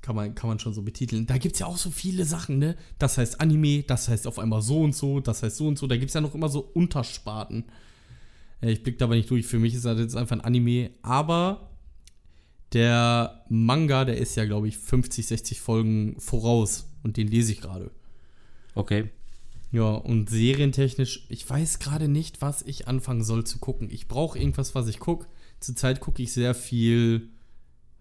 Kann man, kann man schon so betiteln. Da gibt es ja auch so viele Sachen, ne? Das heißt Anime, das heißt auf einmal so und so, das heißt so und so. Da gibt es ja noch immer so Untersparten. Ja, ich blick dabei nicht durch. Für mich ist das jetzt einfach ein Anime. Aber der Manga, der ist ja, glaube ich, 50, 60 Folgen voraus. Und den lese ich gerade. Okay. Ja, und serientechnisch, ich weiß gerade nicht, was ich anfangen soll zu gucken. Ich brauche irgendwas, was ich gucke. Zurzeit gucke ich sehr viel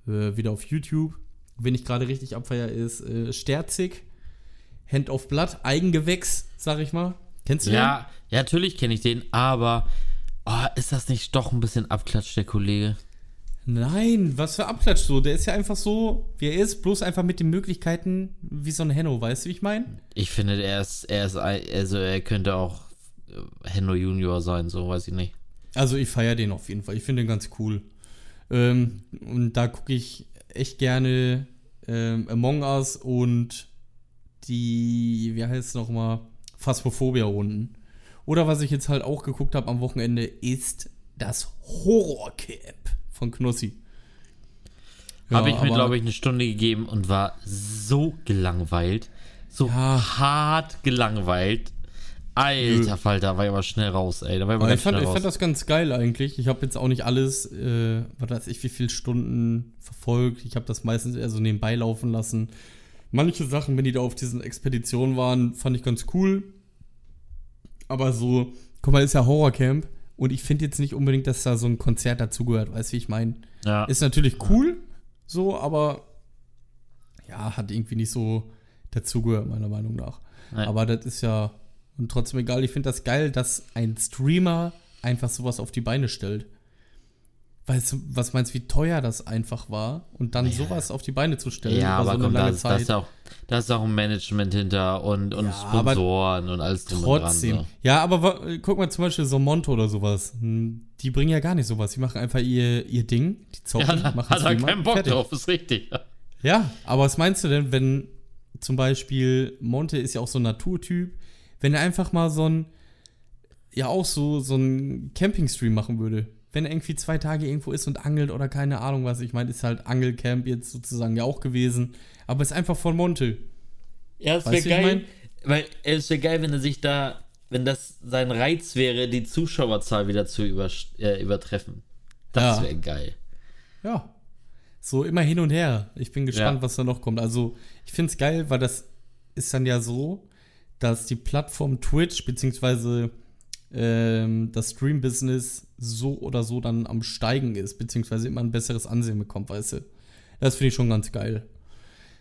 äh, wieder auf YouTube. Wenn ich gerade richtig abfeier, ist äh, Sterzig, Hand of Blood, Eigengewächs, sag ich mal. Kennst du Ja, ja, natürlich kenne ich den, aber oh, ist das nicht doch ein bisschen Abklatsch, der Kollege? Nein, was für Abklatsch so. Der ist ja einfach so, wie er ist, bloß einfach mit den Möglichkeiten wie so ein Henno, weißt du, wie ich meine? Ich finde, er ist, er ist, also er könnte auch äh, Henno Junior sein, so weiß ich nicht. Also ich feiere den auf jeden Fall. Ich finde den ganz cool. Ähm, und da gucke ich echt gerne ähm, Among Us und die, wie heißt es nochmal, Phasmophobia-Runden. Oder was ich jetzt halt auch geguckt habe am Wochenende, ist das Horrorcamp von Knossi. Habe ich mir, glaube ich, eine Stunde gegeben und war so gelangweilt. So Ja. hart gelangweilt. Alter. Falter, war ich aber schnell raus, ey. Da war ich aber ich fand, ich fand das ganz geil eigentlich. Ich habe jetzt auch nicht alles, äh, was weiß ich, wie viele Stunden verfolgt. Ich habe das meistens eher so nebenbei laufen lassen. Manche Sachen, wenn die da auf diesen Expeditionen waren, fand ich ganz cool. Aber so, guck mal, ist ja Horrorcamp. Und ich finde jetzt nicht unbedingt, dass da so ein Konzert dazugehört. Weißt du, wie ich meine? ja. Ist natürlich cool, so, aber ja, hat irgendwie nicht so dazugehört, meiner Meinung nach. Nein. Aber das ist ja und trotzdem egal. Ich finde das geil, dass ein Streamer einfach sowas auf die Beine stellt. Weißt du, was meinst du, wie teuer das einfach war? Und dann sowas auf die Beine zu stellen ja, aber so komm, da ist, da, ist auch, da ist auch ein Management hinter und, und Ja, Sponsoren und alles drum Trotzdem. dran. Ja, aber guck mal zum Beispiel so Monto oder sowas. Hm, Die bringen ja gar nicht sowas. Die machen einfach ihr, ihr Ding. Die So. zocken, Ja, machen hat er keinen Bock fertig. drauf, ist richtig. Ja, aber was meinst du denn, wenn zum Beispiel Monte ist ja auch so ein Naturtyp, wenn er einfach mal so ein, ja auch so, so ein Campingstream machen würde? Wenn er irgendwie zwei Tage irgendwo ist und angelt oder keine Ahnung was. Ich meine, ist halt Angelcamp jetzt sozusagen ja auch gewesen. Aber ist einfach von Monte. Ja, es wäre wie ich geil, mein? weil es wäre geil, wenn er sich da, wenn das sein Reiz wäre, die Zuschauerzahl wieder zu über, äh, übertreffen. Das Ja. wäre geil. Ja. So immer hin und her. Ich bin gespannt, Ja. was da noch kommt. Also, ich finde es geil, weil das ist dann ja so, dass die Plattform Twitch beziehungsweise ähm, das Stream-Business so oder so dann am Steigen ist, beziehungsweise immer ein besseres Ansehen bekommt, weißt du. Das finde ich schon ganz geil.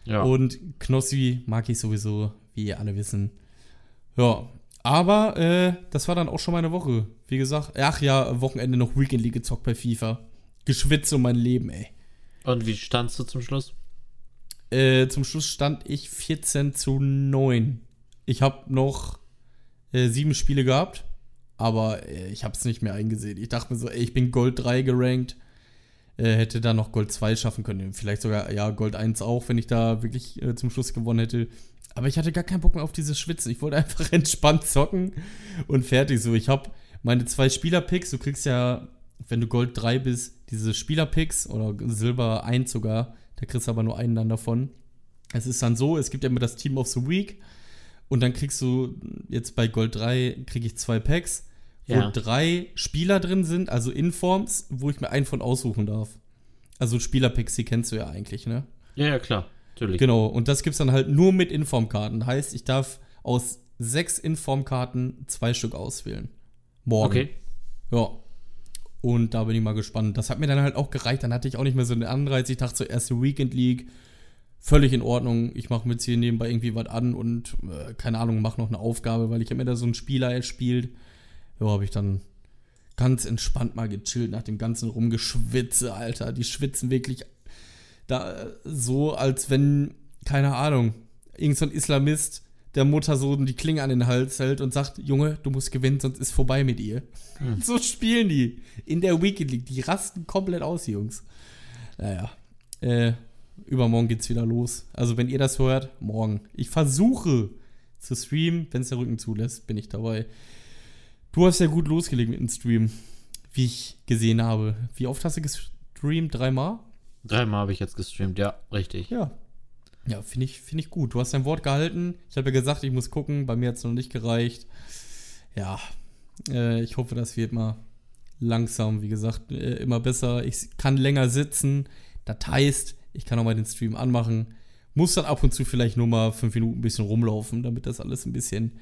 Ja. Und Knossi mag ich sowieso, wie ihr alle wissen. Ja, aber äh, das war dann auch schon meine Woche. Wie gesagt, ach ja, Wochenende noch Weekend League gezockt bei FIFA. Geschwitzt um mein Leben, ey. Und wie standst du zum Schluss? Äh, zum Schluss stand ich 14 zu 9. Ich habe noch äh, sieben Spiele gehabt, aber äh, ich habe es nicht mehr eingesehen. Ich dachte mir so, ey, ich bin Gold 3 gerankt. Äh, hätte da noch Gold 2 schaffen können. Vielleicht sogar, ja, Gold 1 auch, wenn ich da wirklich äh, zum Schluss gewonnen hätte. Aber ich hatte gar keinen Bock mehr auf dieses Schwitzen. Ich wollte einfach entspannt zocken und fertig. So, ich habe meine zwei Spieler-Picks. Du kriegst ja, wenn du Gold 3 bist, diese Spieler-Picks oder Silber 1 sogar. Da kriegst du aber nur einen dann davon. Es ist dann so, es gibt ja immer das Team of the Week. Und dann kriegst du jetzt bei Gold 3 kriege ich zwei Packs, wo Ja. drei Spieler drin sind, also Informs, wo ich mir einen von aussuchen darf. Also Spielerpacks, die kennst du ja eigentlich, ne? Ja, ja, klar. Natürlich. Genau, und das gibt's dann halt nur mit Informkarten. Heißt, ich darf aus sechs Informkarten zwei Stück auswählen. Morgen. Okay. Ja. Und da bin ich mal gespannt. Das hat mir dann halt auch gereicht. Dann hatte ich auch nicht mehr so einen Anreiz. Ich dachte zuerst die Weekend League. Völlig in Ordnung. Ich mache mir jetzt hier nebenbei irgendwie was an und äh, keine Ahnung, mache noch eine Aufgabe, weil ich habe mir da so einen Spieler erspielt. Ja, habe ich dann ganz entspannt mal gechillt nach dem ganzen Rumgeschwitze, Alter. Die schwitzen wirklich da so, als wenn, keine Ahnung, irgend so ein Islamist der Mutter so die Klinge an den Hals hält und sagt, Junge, du musst gewinnen, sonst ist vorbei mit ihr. Hm. So spielen die in der Weekend League. Die rasten komplett aus, die Jungs. Naja, äh, übermorgen geht's wieder los. Also wenn ihr das hört, morgen. Ich versuche zu streamen, wenn es der Rücken zulässt, bin ich dabei. Du hast ja gut losgelegt mit dem Stream, wie ich gesehen habe. Wie oft hast du gestreamt? Dreimal? Dreimal habe ich jetzt gestreamt, ja, richtig. Ja, ja, finde ich, find ich gut. Du hast dein Wort gehalten. Ich habe ja gesagt, ich muss gucken. Bei mir hat es noch nicht gereicht. Ja, äh, ich hoffe, das wird mal langsam, wie gesagt, äh, immer besser. Ich kann länger sitzen. Das heißt, ich kann auch mal den Stream anmachen. Muss dann ab und zu vielleicht nur mal fünf Minuten ein bisschen rumlaufen, damit das alles ein bisschen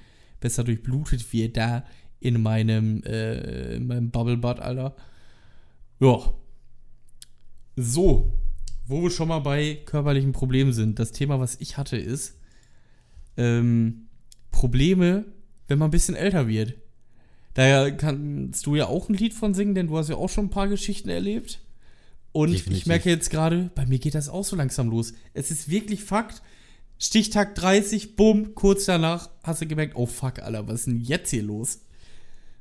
besser durchblutet wird da in meinem, äh, in meinem Bubble Butt, Alter. Ja. So, wo wir schon mal bei körperlichen Problemen sind, das Thema, was ich hatte, ist ähm, Probleme, wenn man ein bisschen älter wird. Daher kannst du ja auch ein Lied von singen, denn du hast ja auch schon ein paar Geschichten erlebt. Und Definitiv. ich merke jetzt gerade, bei mir geht das auch so langsam los. Es ist wirklich Fakt. Stichtag 30, bumm, kurz danach hast du gemerkt, oh fuck, Alter, was ist denn jetzt hier los?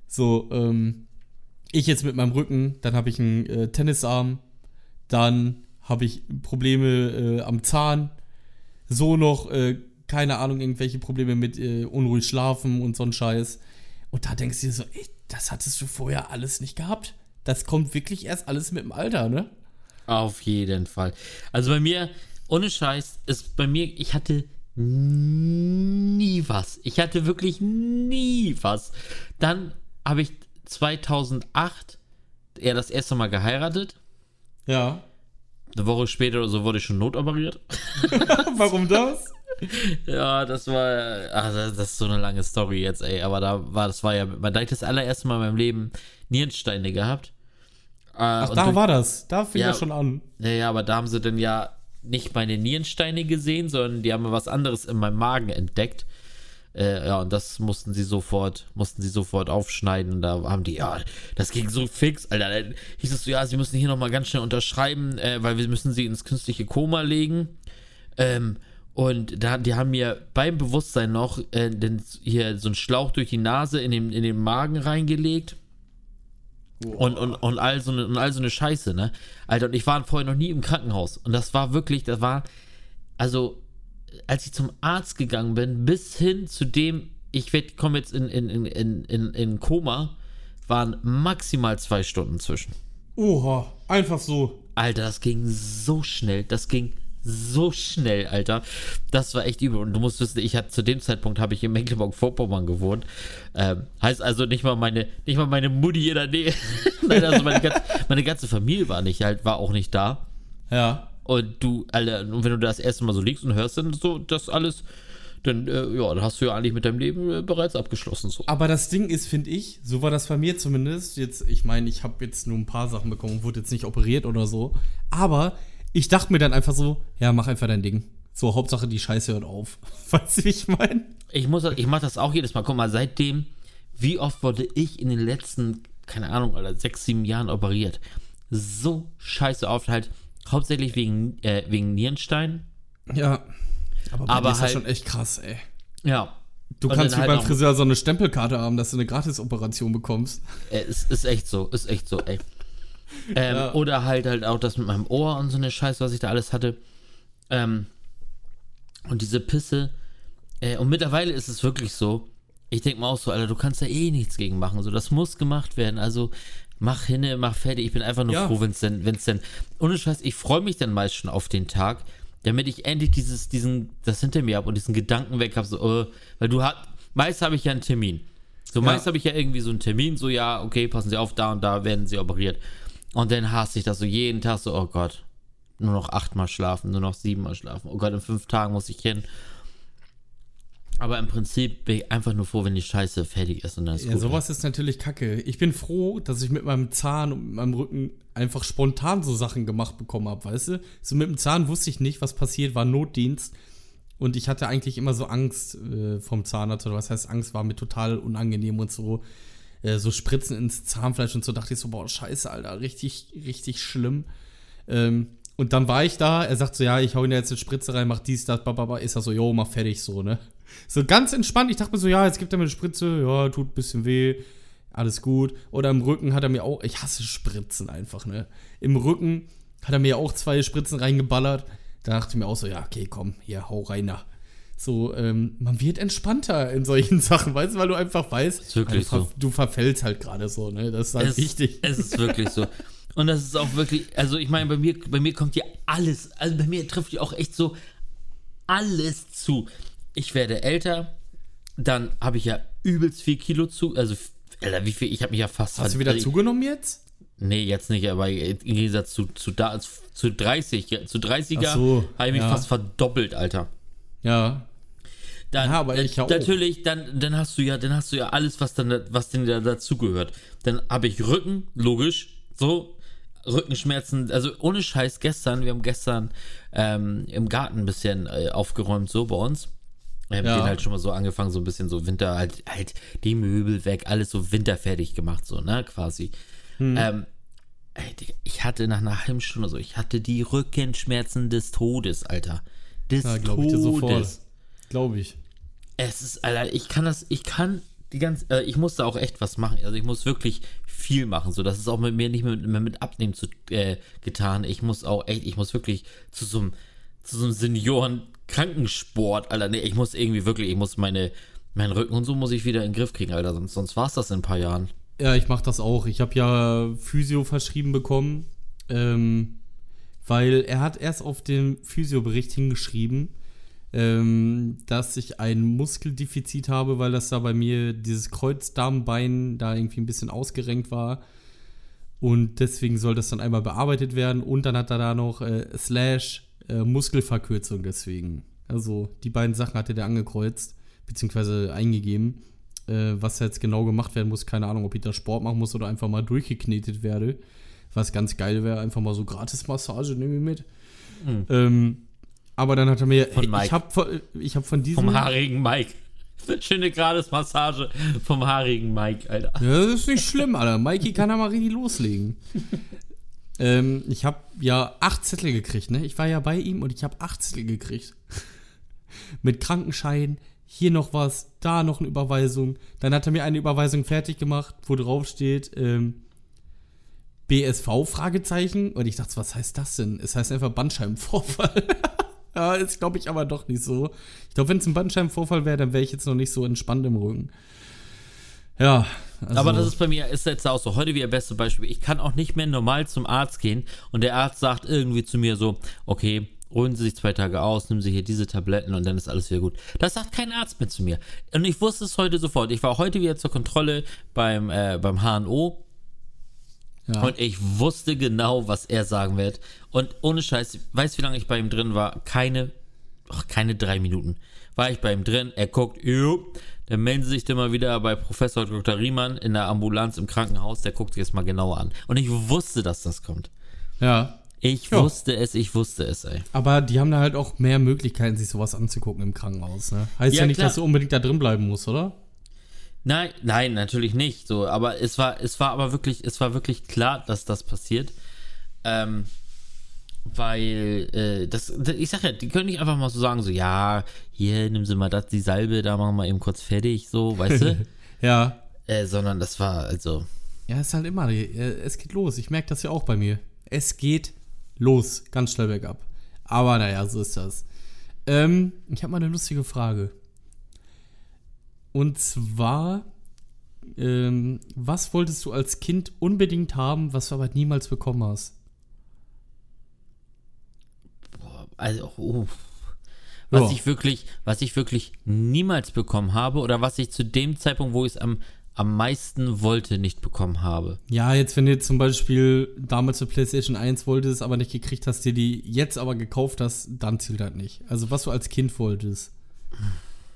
So, ähm, ich jetzt mit meinem Rücken, dann habe ich einen äh, Tennisarm, dann habe ich Probleme äh, am Zahn, so noch, äh, keine Ahnung, irgendwelche Probleme mit äh, unruhig schlafen und so ein Scheiß. Und da denkst du dir so, ey, das hattest du vorher alles nicht gehabt. Das kommt wirklich erst alles mit dem Alter, ne? Auf jeden Fall. Also bei mir, ohne Scheiß, ist bei mir, ich hatte nie was. Ich hatte wirklich nie was. Dann habe ich 2008 eher das erste Mal geheiratet. Ja. Eine Woche später oder so wurde ich schon notoperiert. Warum das? ja, das war, ach, das ist so eine lange Story jetzt, ey. Aber da war, das war ja, da habe ich das allererste Mal in meinem Leben Nierensteine gehabt. Äh, ach, da war das. Da fing ja, das schon an. Ja, ja, aber da haben sie dann ja nicht meine Nierensteine gesehen, sondern die haben was anderes in meinem Magen entdeckt. Äh, ja, und das mussten sie sofort, mussten sie sofort aufschneiden. Und da haben die, ja, das ging so fix, Alter. Dann hieß es so, ja, sie müssen hier nochmal ganz schnell unterschreiben, äh, weil wir müssen sie ins künstliche Koma legen. Ähm, und da, die haben mir beim Bewusstsein noch äh, den, hier so einen Schlauch durch die Nase in den, in den Magen reingelegt. Und, und, und, all so eine, und all so eine Scheiße, ne? Alter, und ich war vorher noch nie im Krankenhaus. Und das war wirklich, das war, also als ich zum Arzt gegangen bin, bis hin zu dem, ich komme jetzt in, in, in, in, in Koma, waren maximal zwei Stunden zwischen. Oha, einfach so. Alter, das ging so schnell. Das ging so schnell, Alter. Das war echt übel. Und du musst wissen, ich hatte zu dem Zeitpunkt habe ich in Mecklenburg-Vorpommern gewohnt. Ähm, heißt also nicht mal meine, nicht mal meine Mutti in der Nähe. Nein, also meine ganze, meine ganze Familie war nicht halt, war auch nicht da. Ja. Und du, alle, und wenn du das erste Mal so liegst und hörst dann so das alles, dann, äh, ja, dann hast du ja eigentlich mit deinem Leben äh, bereits abgeschlossen. So. Aber das Ding ist, finde ich, so war das bei mir zumindest. Jetzt, ich meine, ich habe jetzt nur ein paar Sachen bekommen, wurde jetzt nicht operiert oder so. Aber ich dachte mir dann einfach so, ja, mach einfach dein Ding. So, Hauptsache die Scheiße hört auf. weißt du, wie ich meine? Ich muss, ich mache das auch jedes Mal. Guck mal, seitdem, wie oft wurde ich in den letzten, keine Ahnung, oder sechs, sieben Jahren operiert? So scheiße oft halt Hauptsächlich wegen, äh, wegen Nierenstein. Ja. Aber, aber ist halt, schon echt krass, ey. Ja. Du und kannst wie halt beim Friseur so eine Stempelkarte haben, dass du eine Gratisoperation bekommst. Äh, ist, ist echt so, ist echt so, ey. Ähm, ja. Oder halt halt auch das mit meinem Ohr und so eine Scheiße, was ich da alles hatte. Ähm, und diese Pisse. Äh, und mittlerweile ist es wirklich so, ich denke mal auch so, Alter, du kannst da eh nichts gegen machen. So, das muss gemacht werden. Also, mach hinne, mach fertig. Ich bin einfach nur ja. froh, wenn es denn, wenn es denn, ohne Scheiß, ich freue mich dann meist schon auf den Tag, damit ich endlich dieses, diesen, das hinter mir habe und diesen Gedanken weg habe, so, uh, weil du hast, meist habe ich ja einen Termin. So, meist habe ich ja irgendwie so einen Termin, so, ja, okay, passen Sie auf, da und da werden Sie operiert. Und dann hasse ich das so jeden Tag, so, oh Gott, nur noch achtmal schlafen, nur noch siebenmal schlafen. Oh Gott, in fünf Tagen muss ich hin. Aber im Prinzip bin ich einfach nur froh, wenn die Scheiße fertig ist und dann ist Ja, gut, sowas ist natürlich kacke. Ich bin froh, dass ich mit meinem Zahn und mit meinem Rücken einfach spontan so Sachen gemacht bekommen habe, weißt du? So mit dem Zahn wusste ich nicht, was passiert, war Notdienst. Und ich hatte eigentlich immer so Angst äh, vom Zahnarzt, oder was heißt Angst, war mir total unangenehm und so. Äh, so Spritzen ins Zahnfleisch und so dachte ich so, boah, scheiße, Alter, richtig, richtig schlimm. Ähm, Und dann war ich da, er sagt so, ja, ich hau ihn jetzt eine Spritze rein, mach dies, das, bababa. Ist er so, jo, mach fertig, so, ne? So ganz entspannt. Ich dachte mir so, ja, jetzt gibt er mir eine Spritze, ja, tut ein bisschen weh, alles gut. Oder im Rücken hat er mir auch, ich hasse Spritzen einfach, ne? Im Rücken hat er mir auch zwei Spritzen reingeballert. Da dachte ich mir auch so, ja, okay, komm, hier, hau rein da. So, ähm, man wird entspannter in solchen Sachen, weißt du, weil du einfach weißt, du, ver so. du verfällst halt gerade so, ne? Das ist halt es, wichtig. Es ist wirklich so. Und das ist auch wirklich, also ich meine, bei mir, bei mir kommt ja alles, also bei mir trifft ja auch echt so alles zu. Ich werde älter, dann habe ich ja übelst viel Kilo zu, also Alter, wie viel, ich habe mich ja fast Hast du wieder zugenommen jetzt? Nee, jetzt nicht, aber im Gegensatz zu, zu, da, zu 30, zu 30er Ach so, habe ich mich ja. fast verdoppelt, Alter. Ja. Dann, Ja, aber ich auch. natürlich, dann, dann hast du ja, dann hast du ja alles, was dann, was denn da dazugehört. Dann habe ich Rücken, logisch, so Rückenschmerzen, also ohne Scheiß gestern, wir haben gestern ähm, im Garten ein bisschen äh, aufgeräumt, so bei uns. Wir haben Ja. den halt schon mal so angefangen, so ein bisschen so Winter, halt, halt die Möbel weg, alles so winterfertig gemacht, so, ne, quasi. Hm. Ähm, ey, Digga, ich hatte nach einer halben Stunde so, ich hatte die Rückenschmerzen des Todes, Alter. Des Ja, glaube ich dir Todes. sofort. Glaube ich. Es ist, Alter, ich kann das, ich kann die ganze, äh, ich musste auch echt was machen. Also ich muss wirklich viel machen. So, das ist auch mit mir nicht mehr mit, mehr mit Abnehmen zu, äh, getan. Ich muss auch echt, ich muss wirklich zu so einem, zu so einem Senioren-Krankensport, Alter. Nee, ich muss irgendwie wirklich, ich muss meine, meinen Rücken und so muss ich wieder in den Griff kriegen, Alter. Sonst, sonst war es das in ein paar Jahren. Ja, ich mache das auch. Ich habe ja Physio verschrieben bekommen, ähm, weil er hat erst auf dem Physiobericht hingeschrieben, ähm, dass ich ein Muskeldefizit habe, weil das da bei mir dieses Kreuzdarmbein da irgendwie ein bisschen ausgerenkt war. Und deswegen soll das dann einmal bearbeitet werden. Und dann hat er da noch äh, Slash äh, Muskelverkürzung deswegen. Also die beiden Sachen hatte der angekreuzt, beziehungsweise eingegeben. Äh, was jetzt genau gemacht werden muss, keine Ahnung, ob ich da Sport machen muss oder einfach mal durchgeknetet werde. Was ganz geil wäre, einfach mal so Gratis-Massage nehme ich mit. Ähm, aber dann hat er mir, Von ey, Mike. ich habe von, ich hab von diesem... Vom haarigen Mike. Schöne Gratis-Massage vom haarigen Mike, Alter. Ja, das ist nicht schlimm, Alter. Mikey kann da mal richtig loslegen. ähm, ich habe ja acht Zettel gekriegt, ne? Ich war ja bei ihm und ich habe acht Zettel gekriegt. Mit Krankenschein, hier noch was, da noch eine Überweisung. Dann hat er mir eine Überweisung fertig gemacht, wo drauf steht, ähm, BSV, Fragezeichen. Und ich dachte, was heißt das denn? Es heißt einfach Bandscheibenvorfall. ja, ist, glaube ich, aber doch nicht so. Ich glaube, wenn es ein Bandscheibenvorfall wäre, dann wäre ich jetzt noch nicht so entspannt im Rücken. Ja. Also, Aber das ist bei mir, ist jetzt auch so, heute wieder beste Beispiel. Ich kann auch nicht mehr normal zum Arzt gehen und der Arzt sagt irgendwie zu mir so, okay, ruhen Sie sich zwei Tage aus, nehmen Sie hier diese Tabletten und dann ist alles wieder gut. Das sagt kein Arzt mehr zu mir. Und ich wusste es heute sofort. Ich war heute wieder zur Kontrolle beim, äh, beim HNO ja. und ich wusste genau, was er sagen wird. Und ohne Scheiß, weißt du, wie lange ich bei ihm drin war? Keine, ach, keine drei Minuten. War ich bei ihm drin, er guckt, jo, dann melden Sie sich dann mal wieder bei Professor Dr. Riemann in der Ambulanz im Krankenhaus, der guckt sich das mal genauer an. Und ich wusste, dass das kommt. ja. Ich Ja. wusste es, ich wusste es, ey. Aber die haben da halt auch mehr Möglichkeiten, sich sowas anzugucken im Krankenhaus, ne? Heißt ja, Ja, nicht, klar. dass du unbedingt da drin bleiben musst, oder? Nein, nein, natürlich nicht. So, aber es war, es war aber wirklich, es war wirklich klar, dass das passiert. Ähm, weil, äh, das, ich sag ja, die können nicht einfach mal so sagen, so, ja, hier, nimm sie mal das, die Salbe, da machen wir eben kurz fertig, so, weißt du? Ja. äh, sondern das war, also, Ja, ist halt immer, äh, es geht los. Ich merke das ja auch bei mir. Es geht los, ganz schnell bergab. Aber naja, so ist das. Ähm, ich habe mal eine lustige Frage. Und zwar, ähm, was wolltest du als Kind unbedingt haben, was du aber niemals bekommen hast? boah, also, oh. Was Ja. ich wirklich, was ich wirklich niemals bekommen habe oder was ich zu dem Zeitpunkt, wo ich es am, am meisten wollte, nicht bekommen habe. Ja, jetzt, wenn du jetzt zum Beispiel damals eine PlayStation 1 wolltest, aber nicht gekriegt hast, dir die jetzt aber gekauft hast, dann zählt das nicht. Also, was du als Kind wolltest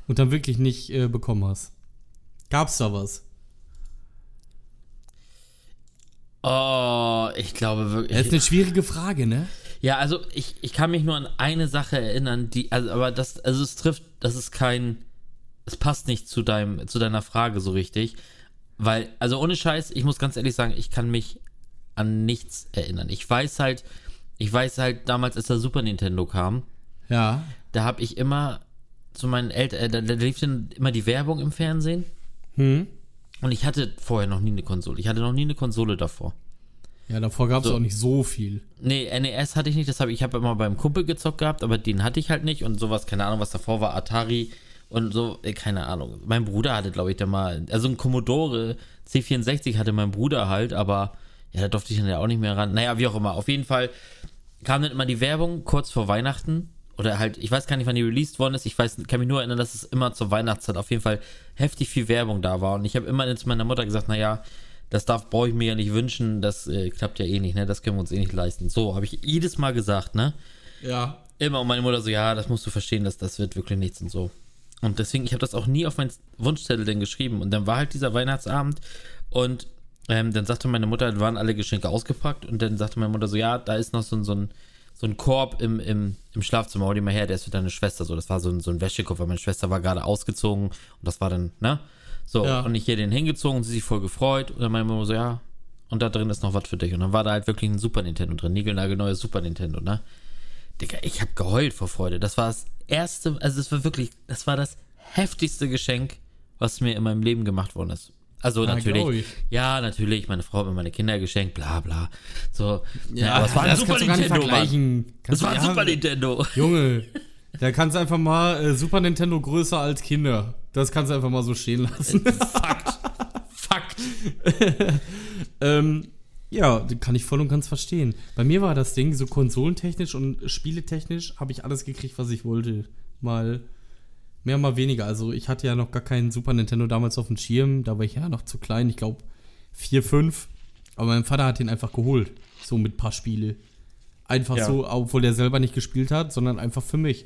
und dann wirklich nicht äh, bekommen hast. Gab's da was? Oh, ich glaube wirklich. Das ist eine schwierige Frage, ne? Ja, also ich, ich kann mich nur an eine Sache erinnern, die, also, aber das, also es trifft, das ist kein, es passt nicht zu deinem, zu deiner Frage so richtig. Weil, also ohne Scheiß, ich muss ganz ehrlich sagen, ich kann mich an nichts erinnern. Ich weiß halt, Ich weiß halt damals, als der Super Nintendo kam, Ja. da habe ich immer zu meinen Eltern, äh, da, da lief dann immer die Werbung im Fernsehen. Hm. Und ich hatte vorher noch nie eine Konsole. Ich hatte noch nie eine Konsole davor. Ja, davor gab es So. auch nicht so viel. Nee, NES hatte ich nicht, das habe ich habe immer beim Kumpel gezockt gehabt, aber den hatte ich halt nicht und sowas, keine Ahnung, was davor war, Atari und so, äh, keine Ahnung. Mein Bruder hatte, glaube ich, da mal, also ein Commodore C64 hatte mein Bruder halt, aber ja, da durfte ich dann ja auch nicht mehr ran. Naja, wie auch immer. Auf jeden Fall kam dann immer die Werbung kurz vor Weihnachten oder halt, ich weiß gar nicht, wann die released worden ist. Ich weiß, kann mich nur erinnern, dass es immer zur Weihnachtszeit auf jeden Fall heftig viel Werbung da war und ich habe immer zu meiner Mutter gesagt, naja, das darf, brauche ich mir ja nicht wünschen, das äh, klappt ja eh nicht, ne? Das können wir uns eh nicht leisten. So, habe ich jedes Mal gesagt, ne? Ja. Immer und meine Mutter so, ja, das musst du verstehen, dass das wird wirklich nichts und so. Und deswegen, ich habe das auch nie auf meinen Wunschzettel denn geschrieben. Und dann war halt dieser Weihnachtsabend und ähm, dann sagte meine Mutter, dann waren alle Geschenke ausgepackt und dann sagte meine Mutter so, ja, da ist noch so, ein- so ein so ein Korb im, im, im Schlafzimmer, hol dir mal her, der ist für deine Schwester so. Das war so ein, so ein Wäschekorb, weil meine Schwester war gerade ausgezogen und das war dann, ne? So, Ja. und ich hier den hingezogen und sie sich voll gefreut und dann meine Mama so, ja, und da drin ist noch was für dich. Und dann war da halt wirklich ein Super Nintendo drin, niegelnagelneues Super Nintendo, ne? Digga, ich hab geheult vor Freude. Das war das erste, also das war wirklich, das war das heftigste Geschenk, was mir in meinem Leben gemacht worden ist. Also Ja, glaub natürlich, ich. ja, natürlich, meine Frau hat mir meine Kinder geschenkt, bla bla. So, Ja, aber es war ein Super Nintendo, Mann. Kannst war ein ja, Super Nintendo. Junge, da kannst du einfach mal äh, Super Nintendo größer als Kinder. Das kannst du einfach mal so stehen lassen. Fakt. Fakt. ähm, ja, kann ich voll und ganz verstehen. Bei mir war das Ding so konsolentechnisch und spieletechnisch habe ich alles gekriegt, was ich wollte. Mal mehr, mal weniger. Also ich hatte ja noch gar keinen Super Nintendo damals auf dem Schirm. Da war ich ja noch zu klein. Ich glaube vier, fünf. Aber mein Vater hat den einfach geholt. So mit paar Spiele. Einfach Ja. so, obwohl er selber nicht gespielt hat, sondern einfach für mich.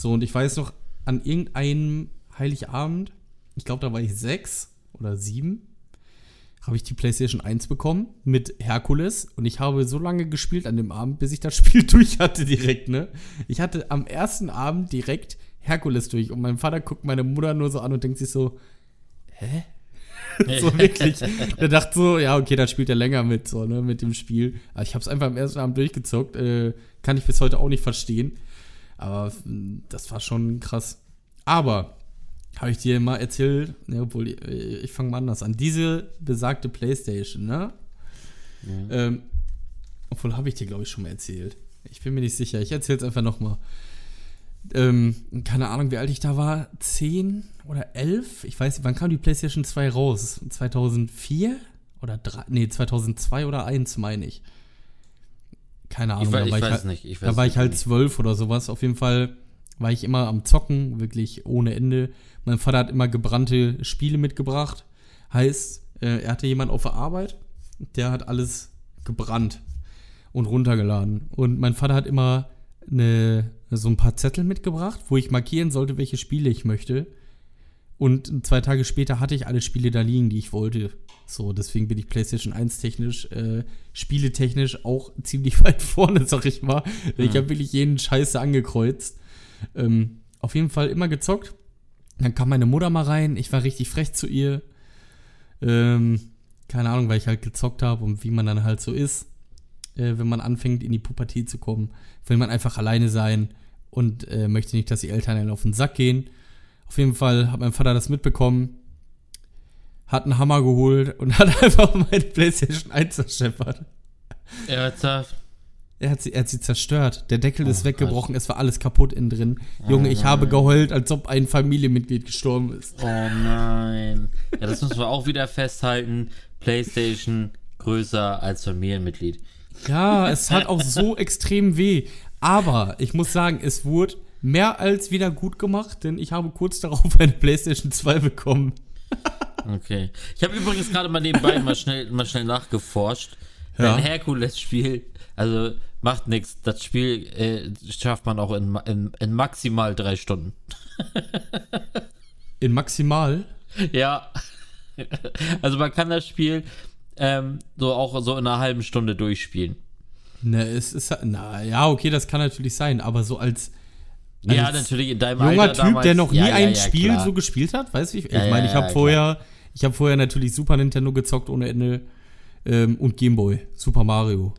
So, und ich weiß noch, an irgendeinem Heiligabend, ich glaube, da war ich sechs oder sieben, habe ich die PlayStation 1 bekommen mit Herkules und ich habe so lange gespielt an dem Abend, bis ich das Spiel durch hatte direkt, ne? Ich hatte am ersten Abend direkt Herkules durch und mein Vater guckt meine Mutter nur so an und denkt sich so, hä? so wirklich. Der dachte so, ja, okay, da spielt er länger mit, so, ne, mit dem Spiel. Aber ich habe es einfach am ersten Abend durchgezockt, äh, kann ich bis heute auch nicht verstehen. Aber mh, das war schon krass. Aber habe ich dir mal erzählt, ne, obwohl äh, ich fange mal anders an. Diese besagte Playstation, ne? Ähm, obwohl habe ich dir, glaube ich, schon mal erzählt. Ich bin mir nicht sicher. Ich erzähle es einfach nochmal. Ähm, keine Ahnung, wie alt ich da war. Zehn oder elf? Ich weiß nicht, wann kam die PlayStation 2 raus? 2004? Oder drei? Nee, 2002 oder 1, meine ich. Keine Ahnung. Ich, weiß- da ich war ich weiß halt- nicht. Ich weiß da war ich halt zwölf oder sowas. Auf jeden Fall war ich immer am Zocken, wirklich ohne Ende. Mein Vater hat immer gebrannte Spiele mitgebracht. Heißt, äh, er hatte jemanden auf der Arbeit, der hat alles gebrannt und runtergeladen. Und mein Vater hat immer eine, so ein paar Zettel mitgebracht, wo ich markieren sollte, welche Spiele ich möchte. Und zwei Tage später hatte ich alle Spiele da liegen, die ich wollte. So, deswegen bin ich PlayStation 1 technisch, äh, spieletechnisch auch ziemlich weit vorne, sag ich mal. Ich habe wirklich jeden Scheiße angekreuzt. Ähm, auf jeden Fall immer gezockt. Dann kam meine Mutter mal rein. Ich war richtig frech zu ihr. Ähm, keine Ahnung, weil ich halt gezockt habe und wie man dann halt so ist, äh, wenn man anfängt, in die Pubertät zu kommen. Will man einfach alleine sein und äh, möchte nicht, dass die Eltern einen auf den Sack gehen. Auf jeden Fall hat mein Vater das mitbekommen, hat einen Hammer geholt und hat einfach meine PlayStation 1 zerscheppert. Ernsthaft? Er hat, sie, er hat sie zerstört. Der Deckel ist Oh weggebrochen, es war alles kaputt innen drin. Junge, ich habe geheult, als ob ein Familienmitglied gestorben ist. Oh nein. Ja, das müssen wir auch wieder festhalten. PlayStation größer als Familienmitglied. Ja, es hat auch so extrem weh. Aber ich muss sagen, es wurde mehr als wieder gut gemacht, denn ich habe kurz darauf eine PlayStation 2 bekommen. Okay. Ich habe übrigens gerade mal nebenbei mal schnell, mal schnell nachgeforscht. Ja. Ein Herkules-Spiel, also macht nichts. Das Spiel äh, schafft man auch in, in, in maximal drei Stunden. In maximal. Ja. Also man kann das Spiel ähm, so auch so in einer halben Stunde durchspielen. Ne, es ist na ja, okay, das kann natürlich sein, aber so als Ja, natürlich in deinem junger Alter Typ, damals, der noch nie ja, ja, ein Spiel klar. so gespielt hat, weißt du? Ich, ich meine, ich habe vorher, ich habe vorher natürlich Super Nintendo gezockt ohne Ende ähm, und Gameboy, Super Mario.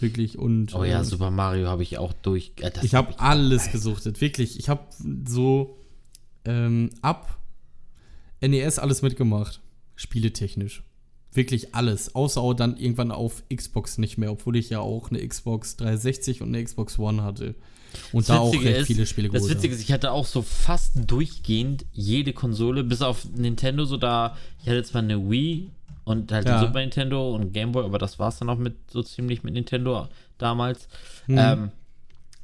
Wirklich. Und, Oh ja, äh, Super Mario habe ich auch durch. Äh, ich habe alles gesuchtet, wirklich. Ich habe so ähm, ab NES alles mitgemacht, spieletechnisch. Wirklich alles, außer auch dann irgendwann auf Xbox nicht mehr, obwohl ich ja auch eine Xbox 360 und eine Xbox One hatte. Und Das da auch Witzige recht ist- viele Spiele Das geholt Witzige habe. ist, ich hatte auch so fast durchgehend jede Konsole, bis auf Nintendo, so da. Ich hatte zwar eine Wii und halt Ja. Super Nintendo und Game Boy, aber das war es dann auch mit so ziemlich mit Nintendo damals. Mhm. Ähm,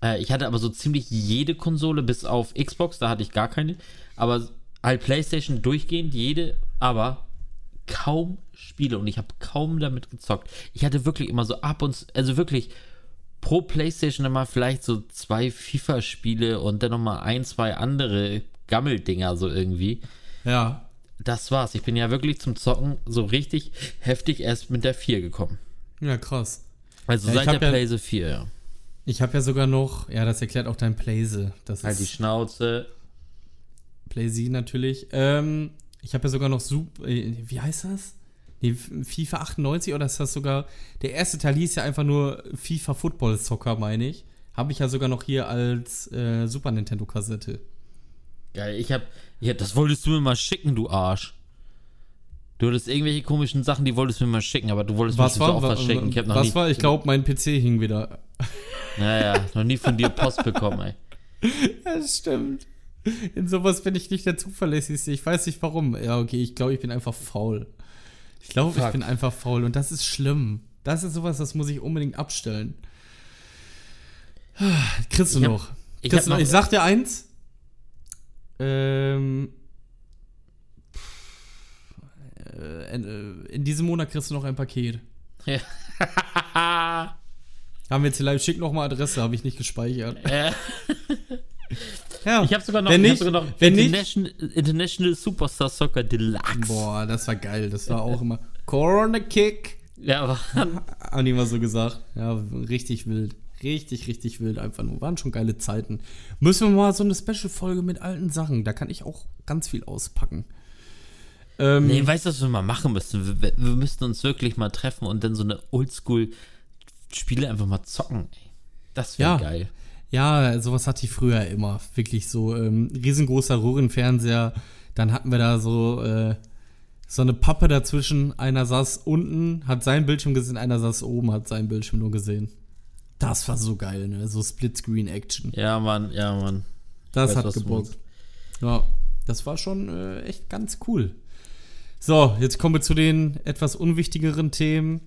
äh, ich hatte aber so ziemlich jede Konsole, bis auf Xbox, da hatte ich gar keine. Aber halt PlayStation durchgehend jede, aber kaum Spiele und ich habe kaum damit gezockt. Ich hatte wirklich immer so ab und zu, also wirklich pro PlayStation immer vielleicht so zwei FIFA-Spiele und dann nochmal ein, zwei andere Gammeldinger so irgendwie. Ja, Das war's. Ich bin ja wirklich zum Zocken so richtig heftig erst mit der 4 gekommen. ja, krass. Also Ja, ich seit der ja- Playse 4, ja. Ich habe ja sogar noch, ja, das erklärt auch dein Playse. Das Halt die Schnauze. Playse natürlich. Ähm, ich habe ja sogar noch Super, äh, wie heißt das? Nee, FIFA 98 oder ist das sogar, der erste Teil hieß ja einfach nur FIFA Football Soccer, meine ich. Habe ich ja sogar noch hier als äh, Super Nintendo Kassette. Geil, ich hab, ich hab, das wolltest du mir mal schicken, du Arsch. Du hattest irgendwelche komischen Sachen, die wolltest du mir mal schicken, aber du wolltest Was mir war, auch wa- was schicken. Ich hab noch was nie, war? Ich glaube, mein PC hing wieder. Naja, noch nie von dir Post bekommen, ey. Ja, das stimmt. In sowas bin ich nicht der zuverlässigste. Ich weiß nicht warum. Ja, okay, ich glaube, ich bin einfach faul. Ich glaube, ich bin einfach faul und das ist schlimm. Das ist sowas, das muss ich unbedingt abstellen. Kriegst du Ich hab- noch? ich Kriegst noch? Ich sag dir eins. Ähm. äh, In, äh, in diesem Monat kriegst du noch ein Paket. Ja. Haben wir jetzt live, schick noch mal Adresse, habe ich nicht gespeichert. Äh, Ja, ich habe sogar noch, wenn ich nicht, hab sogar noch wenn nicht, International, International Superstar Soccer Deluxe. Boah, das war geil. Das war auch immer Corner Kick. Ja, aber Haben die immer so gesagt. Ja, richtig wild. Richtig, richtig wild einfach nur. Waren schon geile Zeiten. Müssen wir mal so eine Special-Folge mit alten Sachen. Da kann ich auch ganz viel auspacken. Ähm, Nee, weißt du, was wir mal machen müssen? Wir, wir müssten uns wirklich mal treffen und dann so eine Oldschool-Spiele einfach mal zocken. Ey. Das wäre Ja. geil. Ja, sowas hatte ich früher immer. Wirklich so ähm, riesengroßer Röhrenfernseher. Dann hatten wir da so, äh, so eine Pappe dazwischen. Einer saß unten, hat seinen Bildschirm gesehen, einer saß oben, hat seinen Bildschirm nur gesehen. Das war so geil, ne? So Splitscreen-Action. Ja, Mann, ja, Mann. Das Weiß, hat gebockt. Ja, das war schon äh, echt ganz cool. So, jetzt kommen wir zu den etwas unwichtigeren Themen.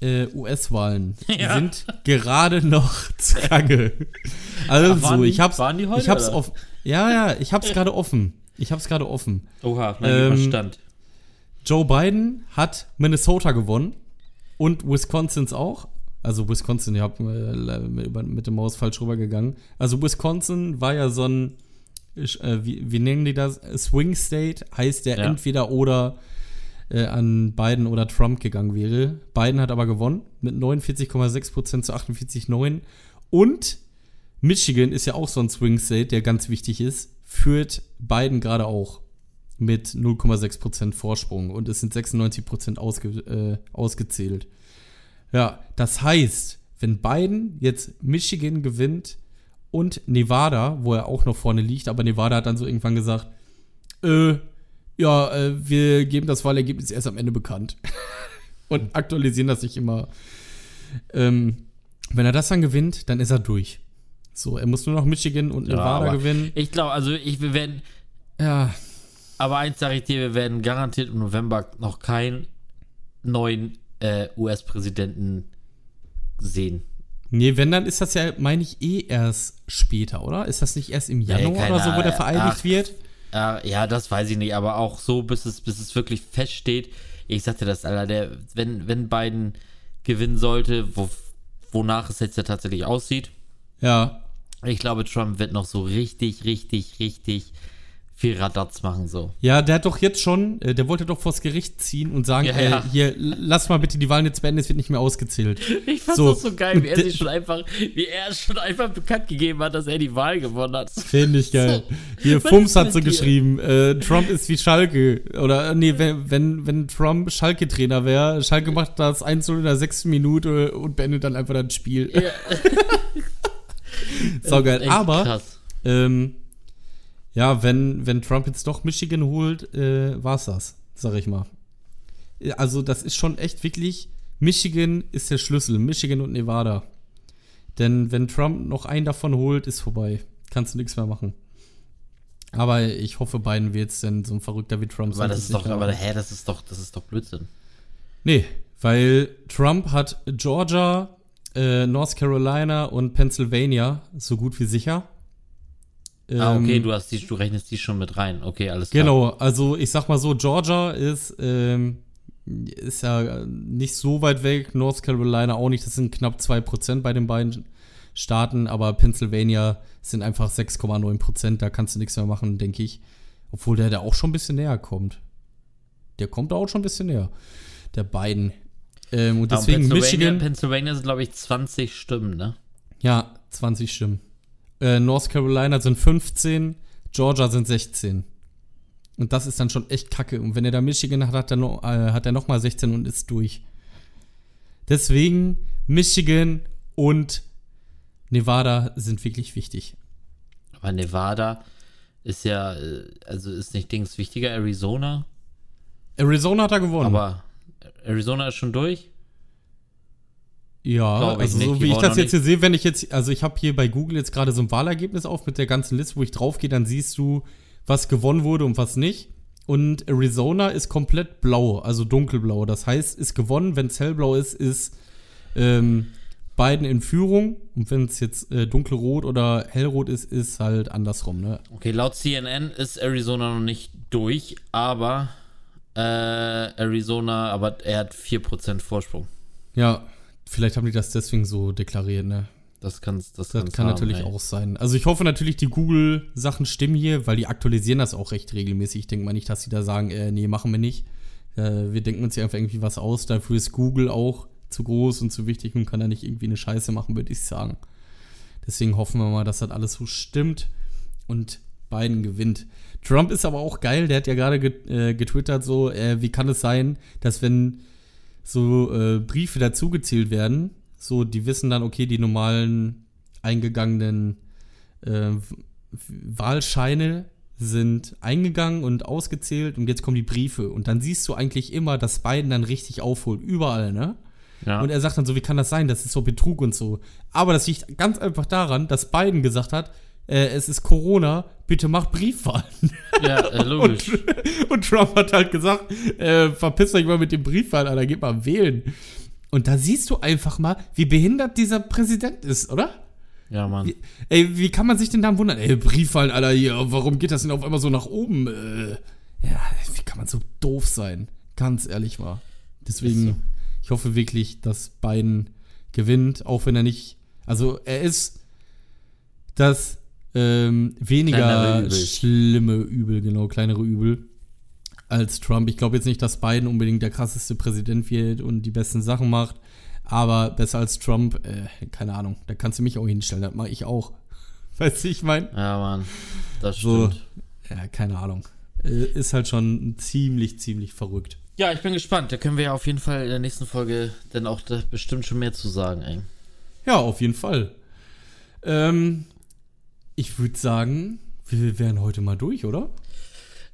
Äh, US-Wahlen Ja. sind gerade noch zugange. Also Ach, waren ich hab's, waren die heute, ich hab's offen. Ja, ja, ich hab's gerade offen. Ich hab's gerade offen. Oha, mein Ähm, lieber Stand. Joe Biden hat Minnesota gewonnen und Wisconsins auch. Also Wisconsin, ihr habt äh, mit, der Maus falsch rübergegangen. Also Wisconsin war ja so ein, ich, äh, wie, wie nennen die das? Swing State, heißt der Ja. entweder oder äh, an Biden oder Trump gegangen wäre. Biden hat aber gewonnen mit 49,6% zu 48,9%. Und Michigan ist ja auch so ein Swing State, der ganz wichtig ist, führt Biden gerade auch mit 0,6% Vorsprung und es sind 96% ausge, äh, ausgezählt. Ja, das heißt, wenn Biden jetzt Michigan gewinnt und Nevada, wo er auch noch vorne liegt, aber Nevada hat dann so irgendwann gesagt, äh, ja, äh, wir geben das Wahlergebnis erst am Ende bekannt. und aktualisieren das nicht immer. Ähm, wenn er das dann gewinnt, dann ist er durch. So, er muss nur noch Michigan und Ja, Nevada aber gewinnen. Ich glaube, also ich, wir werden, Ja, aber eins sage ich dir, wir werden garantiert im November noch keinen neuen äh, US-Präsidenten sehen. Nee, wenn, dann ist das ja, meine ich, eh erst später, oder? Ist das nicht erst im Januar keine oder so, wo der vereidigt Ach. wird? Äh, ja, das weiß ich nicht, aber auch so, bis es, bis es wirklich feststeht. Ich sagte das, Alter, der, wenn, wenn Biden gewinnen sollte, wo, wonach es jetzt ja tatsächlich aussieht, Ja. ich glaube, Trump wird noch so richtig, richtig, richtig viel Radatz machen so. Ja, der hat doch jetzt schon, äh, der wollte doch vors Gericht ziehen und sagen, Ja, äh, ja. hier, lass mal bitte die Wahlen jetzt beenden, es wird nicht mehr ausgezählt. Ich fand So. das so geil, wie er sich schon einfach, wie er schon einfach bekannt gegeben hat, dass er die Wahl gewonnen hat. Finde ich geil. So. Hier, Was Fums hat so dir? geschrieben, äh, Trump ist wie Schalke. Oder, äh, nee, wenn, wenn, wenn Trump Schalke-Trainer wäre, Schalke macht das 1 in der sechsten Minute und beendet dann einfach das Spiel. Ja, Saugeil. echt Aber, Krass. ähm, ja, wenn, wenn Trump jetzt doch Michigan holt, äh, war's das, sag ich mal. Also, das ist schon echt wirklich, Michigan ist der Schlüssel. Michigan und Nevada. Denn wenn Trump noch einen davon holt, ist vorbei. Kannst du nichts mehr machen. Aber ich hoffe, Biden wird es denn so ein Verrückter wie Trump Aber das es ist doch, aber hä, das ist doch, das ist doch Blödsinn. Nee, weil Trump hat Georgia, äh, North Carolina und Pennsylvania so gut wie sicher. Ah, okay, Ähm, du hast die, du rechnest die schon mit rein. Okay, alles klar. Genau, also ich sag mal so, Georgia ist, ähm, ist ja nicht so weit weg, North Carolina auch nicht, das sind knapp 2% bei den beiden Staaten, aber Pennsylvania sind einfach 6,9%, da kannst du nichts mehr machen, denke ich. Obwohl der da auch schon ein bisschen näher kommt. Der kommt da auch schon ein bisschen näher, der beiden. Ähm, und deswegen Pennsylvania, Michigan, Pennsylvania sind, glaube ich, 20 Stimmen, ne? ja, 20 Stimmen. Äh, North Carolina sind 15, Georgia sind 16. Und das ist dann schon echt kacke. Und wenn er da Michigan hat, hat er, noch, äh, hat er nochmal 16 und ist durch. Deswegen Michigan und Nevada sind wirklich wichtig. Aber Nevada ist ja, äh, also ist nicht Dings wichtiger, Arizona. Arizona hat er gewonnen. Aber Arizona ist schon durch. Ja, glaub ich also so wie ich das jetzt hier sehe, wenn ich jetzt, also ich habe hier bei Google jetzt gerade so ein Wahlergebnis auf mit der ganzen Liste, wo ich drauf gehe, dann siehst du, was gewonnen wurde und was nicht. Und Arizona ist komplett blau, also dunkelblau. Das heißt, ist gewonnen. Wenn es hellblau ist, ist ähm, Biden in Führung. Und wenn es jetzt äh, dunkelrot oder hellrot ist, ist halt andersrum. Ne? Okay, laut CNN ist Arizona noch nicht durch, aber äh, Arizona, aber er hat 4% Vorsprung. Ja, vielleicht haben die das deswegen so deklariert. Ne? Das, kann's, das, Das kann haben, natürlich ey. auch sein. Also ich hoffe natürlich, die Google-Sachen stimmen hier, weil die aktualisieren das auch recht regelmäßig. Ich denke mal nicht, dass sie da sagen, äh, nee, machen wir nicht. Äh, wir denken uns hier einfach irgendwie was aus. Dafür ist Google auch zu groß und zu wichtig und kann da nicht irgendwie eine Scheiße machen, würde ich sagen. Deswegen hoffen wir mal, dass das alles so stimmt und Biden gewinnt. Trump ist aber auch geil, der hat ja gerade get, äh, getwittert so, äh, wie kann es sein, dass wenn so äh, Briefe dazugezählt werden, so die wissen dann, okay, die normalen eingegangenen äh, Wahlscheine sind eingegangen und ausgezählt und jetzt kommen die Briefe und dann siehst du eigentlich immer, dass Biden dann richtig aufholt, überall, ne? Ja. Und er sagt dann so, wie kann das sein? Das ist so Betrug und so. Aber das liegt ganz einfach daran, dass Biden gesagt hat, äh, es ist Corona, bitte mach Briefwahlen. ja, äh, logisch. Und, und Trump hat halt gesagt, äh, verpisst euch mal mit dem Briefwahl, Alter, geht mal wählen. Und da siehst du einfach mal, wie behindert dieser Präsident ist, oder? ja, Mann. Wie, ey, wie kann man sich denn da wundern? Ey, Briefwahlen, Alter, hier, warum geht das denn auf einmal so nach oben? Äh, ja, wie kann man so doof sein? Ganz ehrlich mal. Deswegen, so. ich hoffe wirklich, dass Biden gewinnt, auch wenn er nicht, also er ist das ähm, weniger schlimme Übel, genau, kleinere Übel als Trump. Ich glaube jetzt nicht, dass Biden unbedingt der krasseste Präsident wird und die besten Sachen macht, aber besser als Trump, äh, keine Ahnung, da kannst du mich auch hinstellen, das mache ich auch. Weißt du, ich meine? Ja, Mann. Das So. stimmt. Ja, keine Ahnung. Äh, ist halt schon ziemlich, ziemlich verrückt. Ja, ich bin gespannt. Da können wir ja auf jeden Fall in der nächsten Folge dann auch bestimmt schon mehr zu sagen, ey. Ja, auf jeden Fall. Ähm, ich würde sagen, wir wären heute mal durch, oder?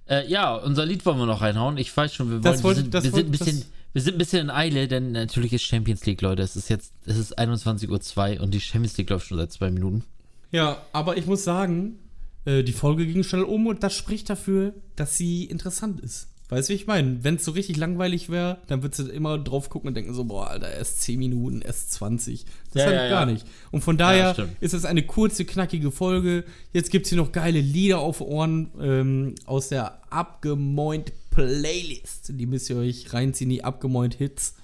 Äh, ja, unser Lied wollen wir noch reinhauen. Ich weiß schon, wir, wollen, wollte- wir, sind, wir, sind ein wollte- bisschen, wir sind ein bisschen in Eile, denn natürlich ist Champions League, Leute. Es ist jetzt, es ist 21.02 Uhr und die Champions League läuft schon seit zwei Minuten. Ja, aber ich muss sagen, äh, die Folge ging schnell um und das spricht dafür, dass sie interessant ist. Weißt du, wie ich meine? Wenn es so richtig langweilig wäre, dann würdest du immer drauf gucken und denken so, boah, Alter, erst 10 Minuten, erst 20. Das Ja, halt ja, gar ja. nicht. Und von daher ist es eine kurze, knackige Folge. Jetzt gibt es hier noch geile Lieder auf Ohren ähm, aus der abgemoint Playlist. Die müsst ihr euch reinziehen, die abgemoint Hits.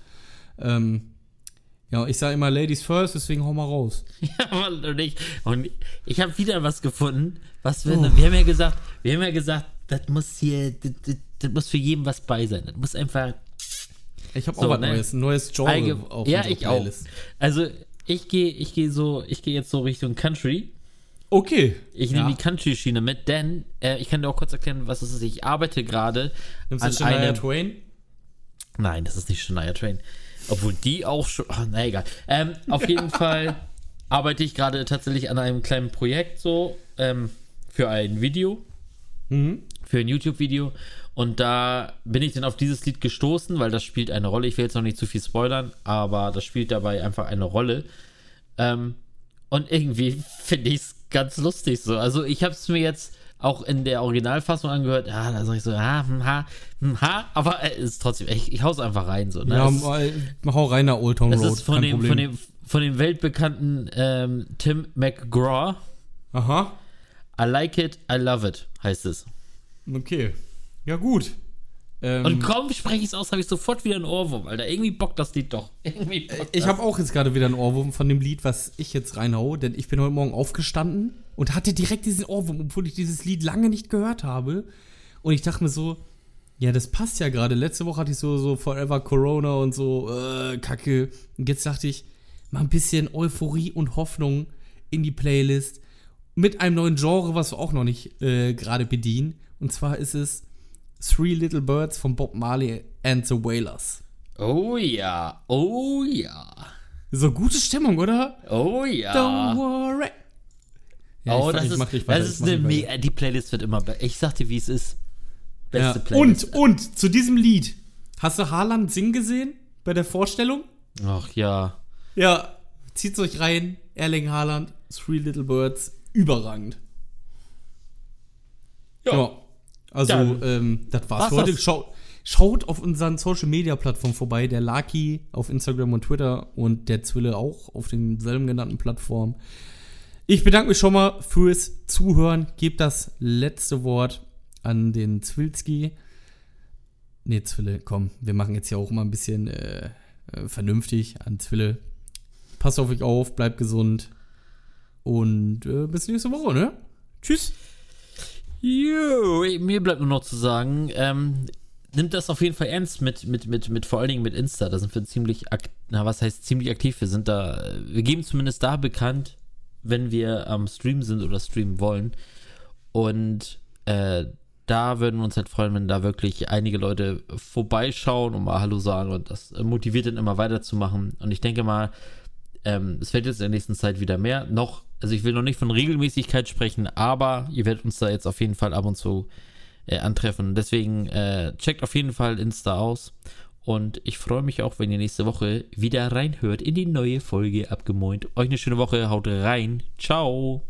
Ähm, Ja, ich sage immer Ladies first, deswegen hau mal raus. Ja, Mann, und ich, und ich habe wieder was gefunden, was wir, Oh. wir haben ja gesagt, wir haben ja gesagt, das muss hier, das, das, muss für jeden was bei sein. Das muss einfach Ich habe auch So, was ne? Neues, ein neues Genre allge- auf Ja, ich auch. Playlist. Also, ich gehe ich gehe so, ich gehe jetzt so Richtung Country. Okay. Ich ja. nehme die Country-Schiene mit, denn äh, ich kann dir auch kurz erklären, was es ist. Ich arbeite gerade Nimmst an du Shania einem. Twain? Nein, das ist nicht Shania Train. Obwohl die auch schon. Oh, na egal. Ähm, auf jeden Fall arbeite ich gerade tatsächlich an einem kleinen Projekt so ähm, für ein Video, Mhm. Für ein YouTube-Video. Und da bin ich dann auf dieses Lied gestoßen, weil das spielt eine Rolle. Ich will jetzt noch nicht zu viel spoilern, aber das spielt dabei einfach eine Rolle. Ähm, und irgendwie finde ich es ganz lustig so. Also ich habe es mir jetzt auch in der Originalfassung angehört. Ja, da sag ich so, ha, hm, ha, hm, ha. Aber es ist trotzdem, ich, ich hau's einfach rein so. Ne? Ja, es, mal, hau rein nach Old Town es Road. ist von dem, von, dem, von dem weltbekannten ähm, Tim McGraw. Aha. I like it, I love it, heißt es. Okay. Ja, gut. Ähm, Und kaum spreche ich es aus, habe ich sofort wieder einen Ohrwurm, Alter. Irgendwie bockt das Lied doch. Irgendwie bockt ich habe auch jetzt gerade wieder einen Ohrwurm von dem Lied, was ich jetzt reinhau, denn ich bin heute Morgen aufgestanden und hatte direkt diesen Ohrwurm, obwohl ich dieses Lied lange nicht gehört habe. Und ich dachte mir so, ja, das passt ja gerade. Letzte Woche hatte ich so, so Forever Corona und so, äh, Kacke. Und jetzt dachte ich, mal ein bisschen Euphorie und Hoffnung in die Playlist mit einem neuen Genre, was wir auch noch nicht äh, gerade bedienen. Und zwar ist es Three Little Birds von Bob Marley and the Wailers. Oh ja, oh ja, So gute Stimmung, oder? oh ja. Don't worry. Ja, oh, das ist, weiter, das ist eine mega, die Playlist wird immer besser. Ich sag dir, wie es ist. Ja. Beste Playlist. Und, und, zu diesem Lied. Hast du Haaland singen gesehen? Bei der Vorstellung? Ach ja. Ja, zieht's euch rein. Erling Haaland, Three Little Birds, überragend. Ja. Also, Dann ähm, das war's war's für heute. das. Schaut, schaut auf unseren Social Media Plattformen vorbei. Der Laki auf Instagram und Twitter und der Zwille auch auf denselben genannten Plattformen. Ich bedanke mich schon mal fürs Zuhören. Gebt das letzte Wort an den Zwilski. Nee, Zwille, komm, wir machen jetzt ja auch mal ein bisschen äh, äh, vernünftig an Zwille. Passt auf euch auf, bleibt gesund. Und äh, bis nächste Woche, ne? Tschüss. Jo, mir bleibt nur noch zu sagen, ähm, nimmt das auf jeden Fall ernst mit, mit, mit, mit vor allen Dingen mit Insta. Da sind wir ziemlich aktiv, na, was heißt ziemlich aktiv? Wir sind da, wir geben zumindest da bekannt, wenn wir am Stream sind oder streamen wollen. Und äh, da würden wir uns halt freuen, wenn da wirklich einige Leute vorbeischauen und mal Hallo sagen und das motiviert dann immer weiterzumachen. Und ich denke mal, ähm, es wird jetzt in der nächsten Zeit wieder mehr. Noch, also ich will noch nicht von Regelmäßigkeit sprechen, aber ihr werdet uns da jetzt auf jeden Fall ab und zu äh, antreffen. Deswegen äh, checkt auf jeden Fall Insta aus. Und ich freue mich auch, wenn ihr nächste Woche wieder reinhört in die neue Folge Abgemoint. Euch eine schöne Woche, haut rein. Ciao.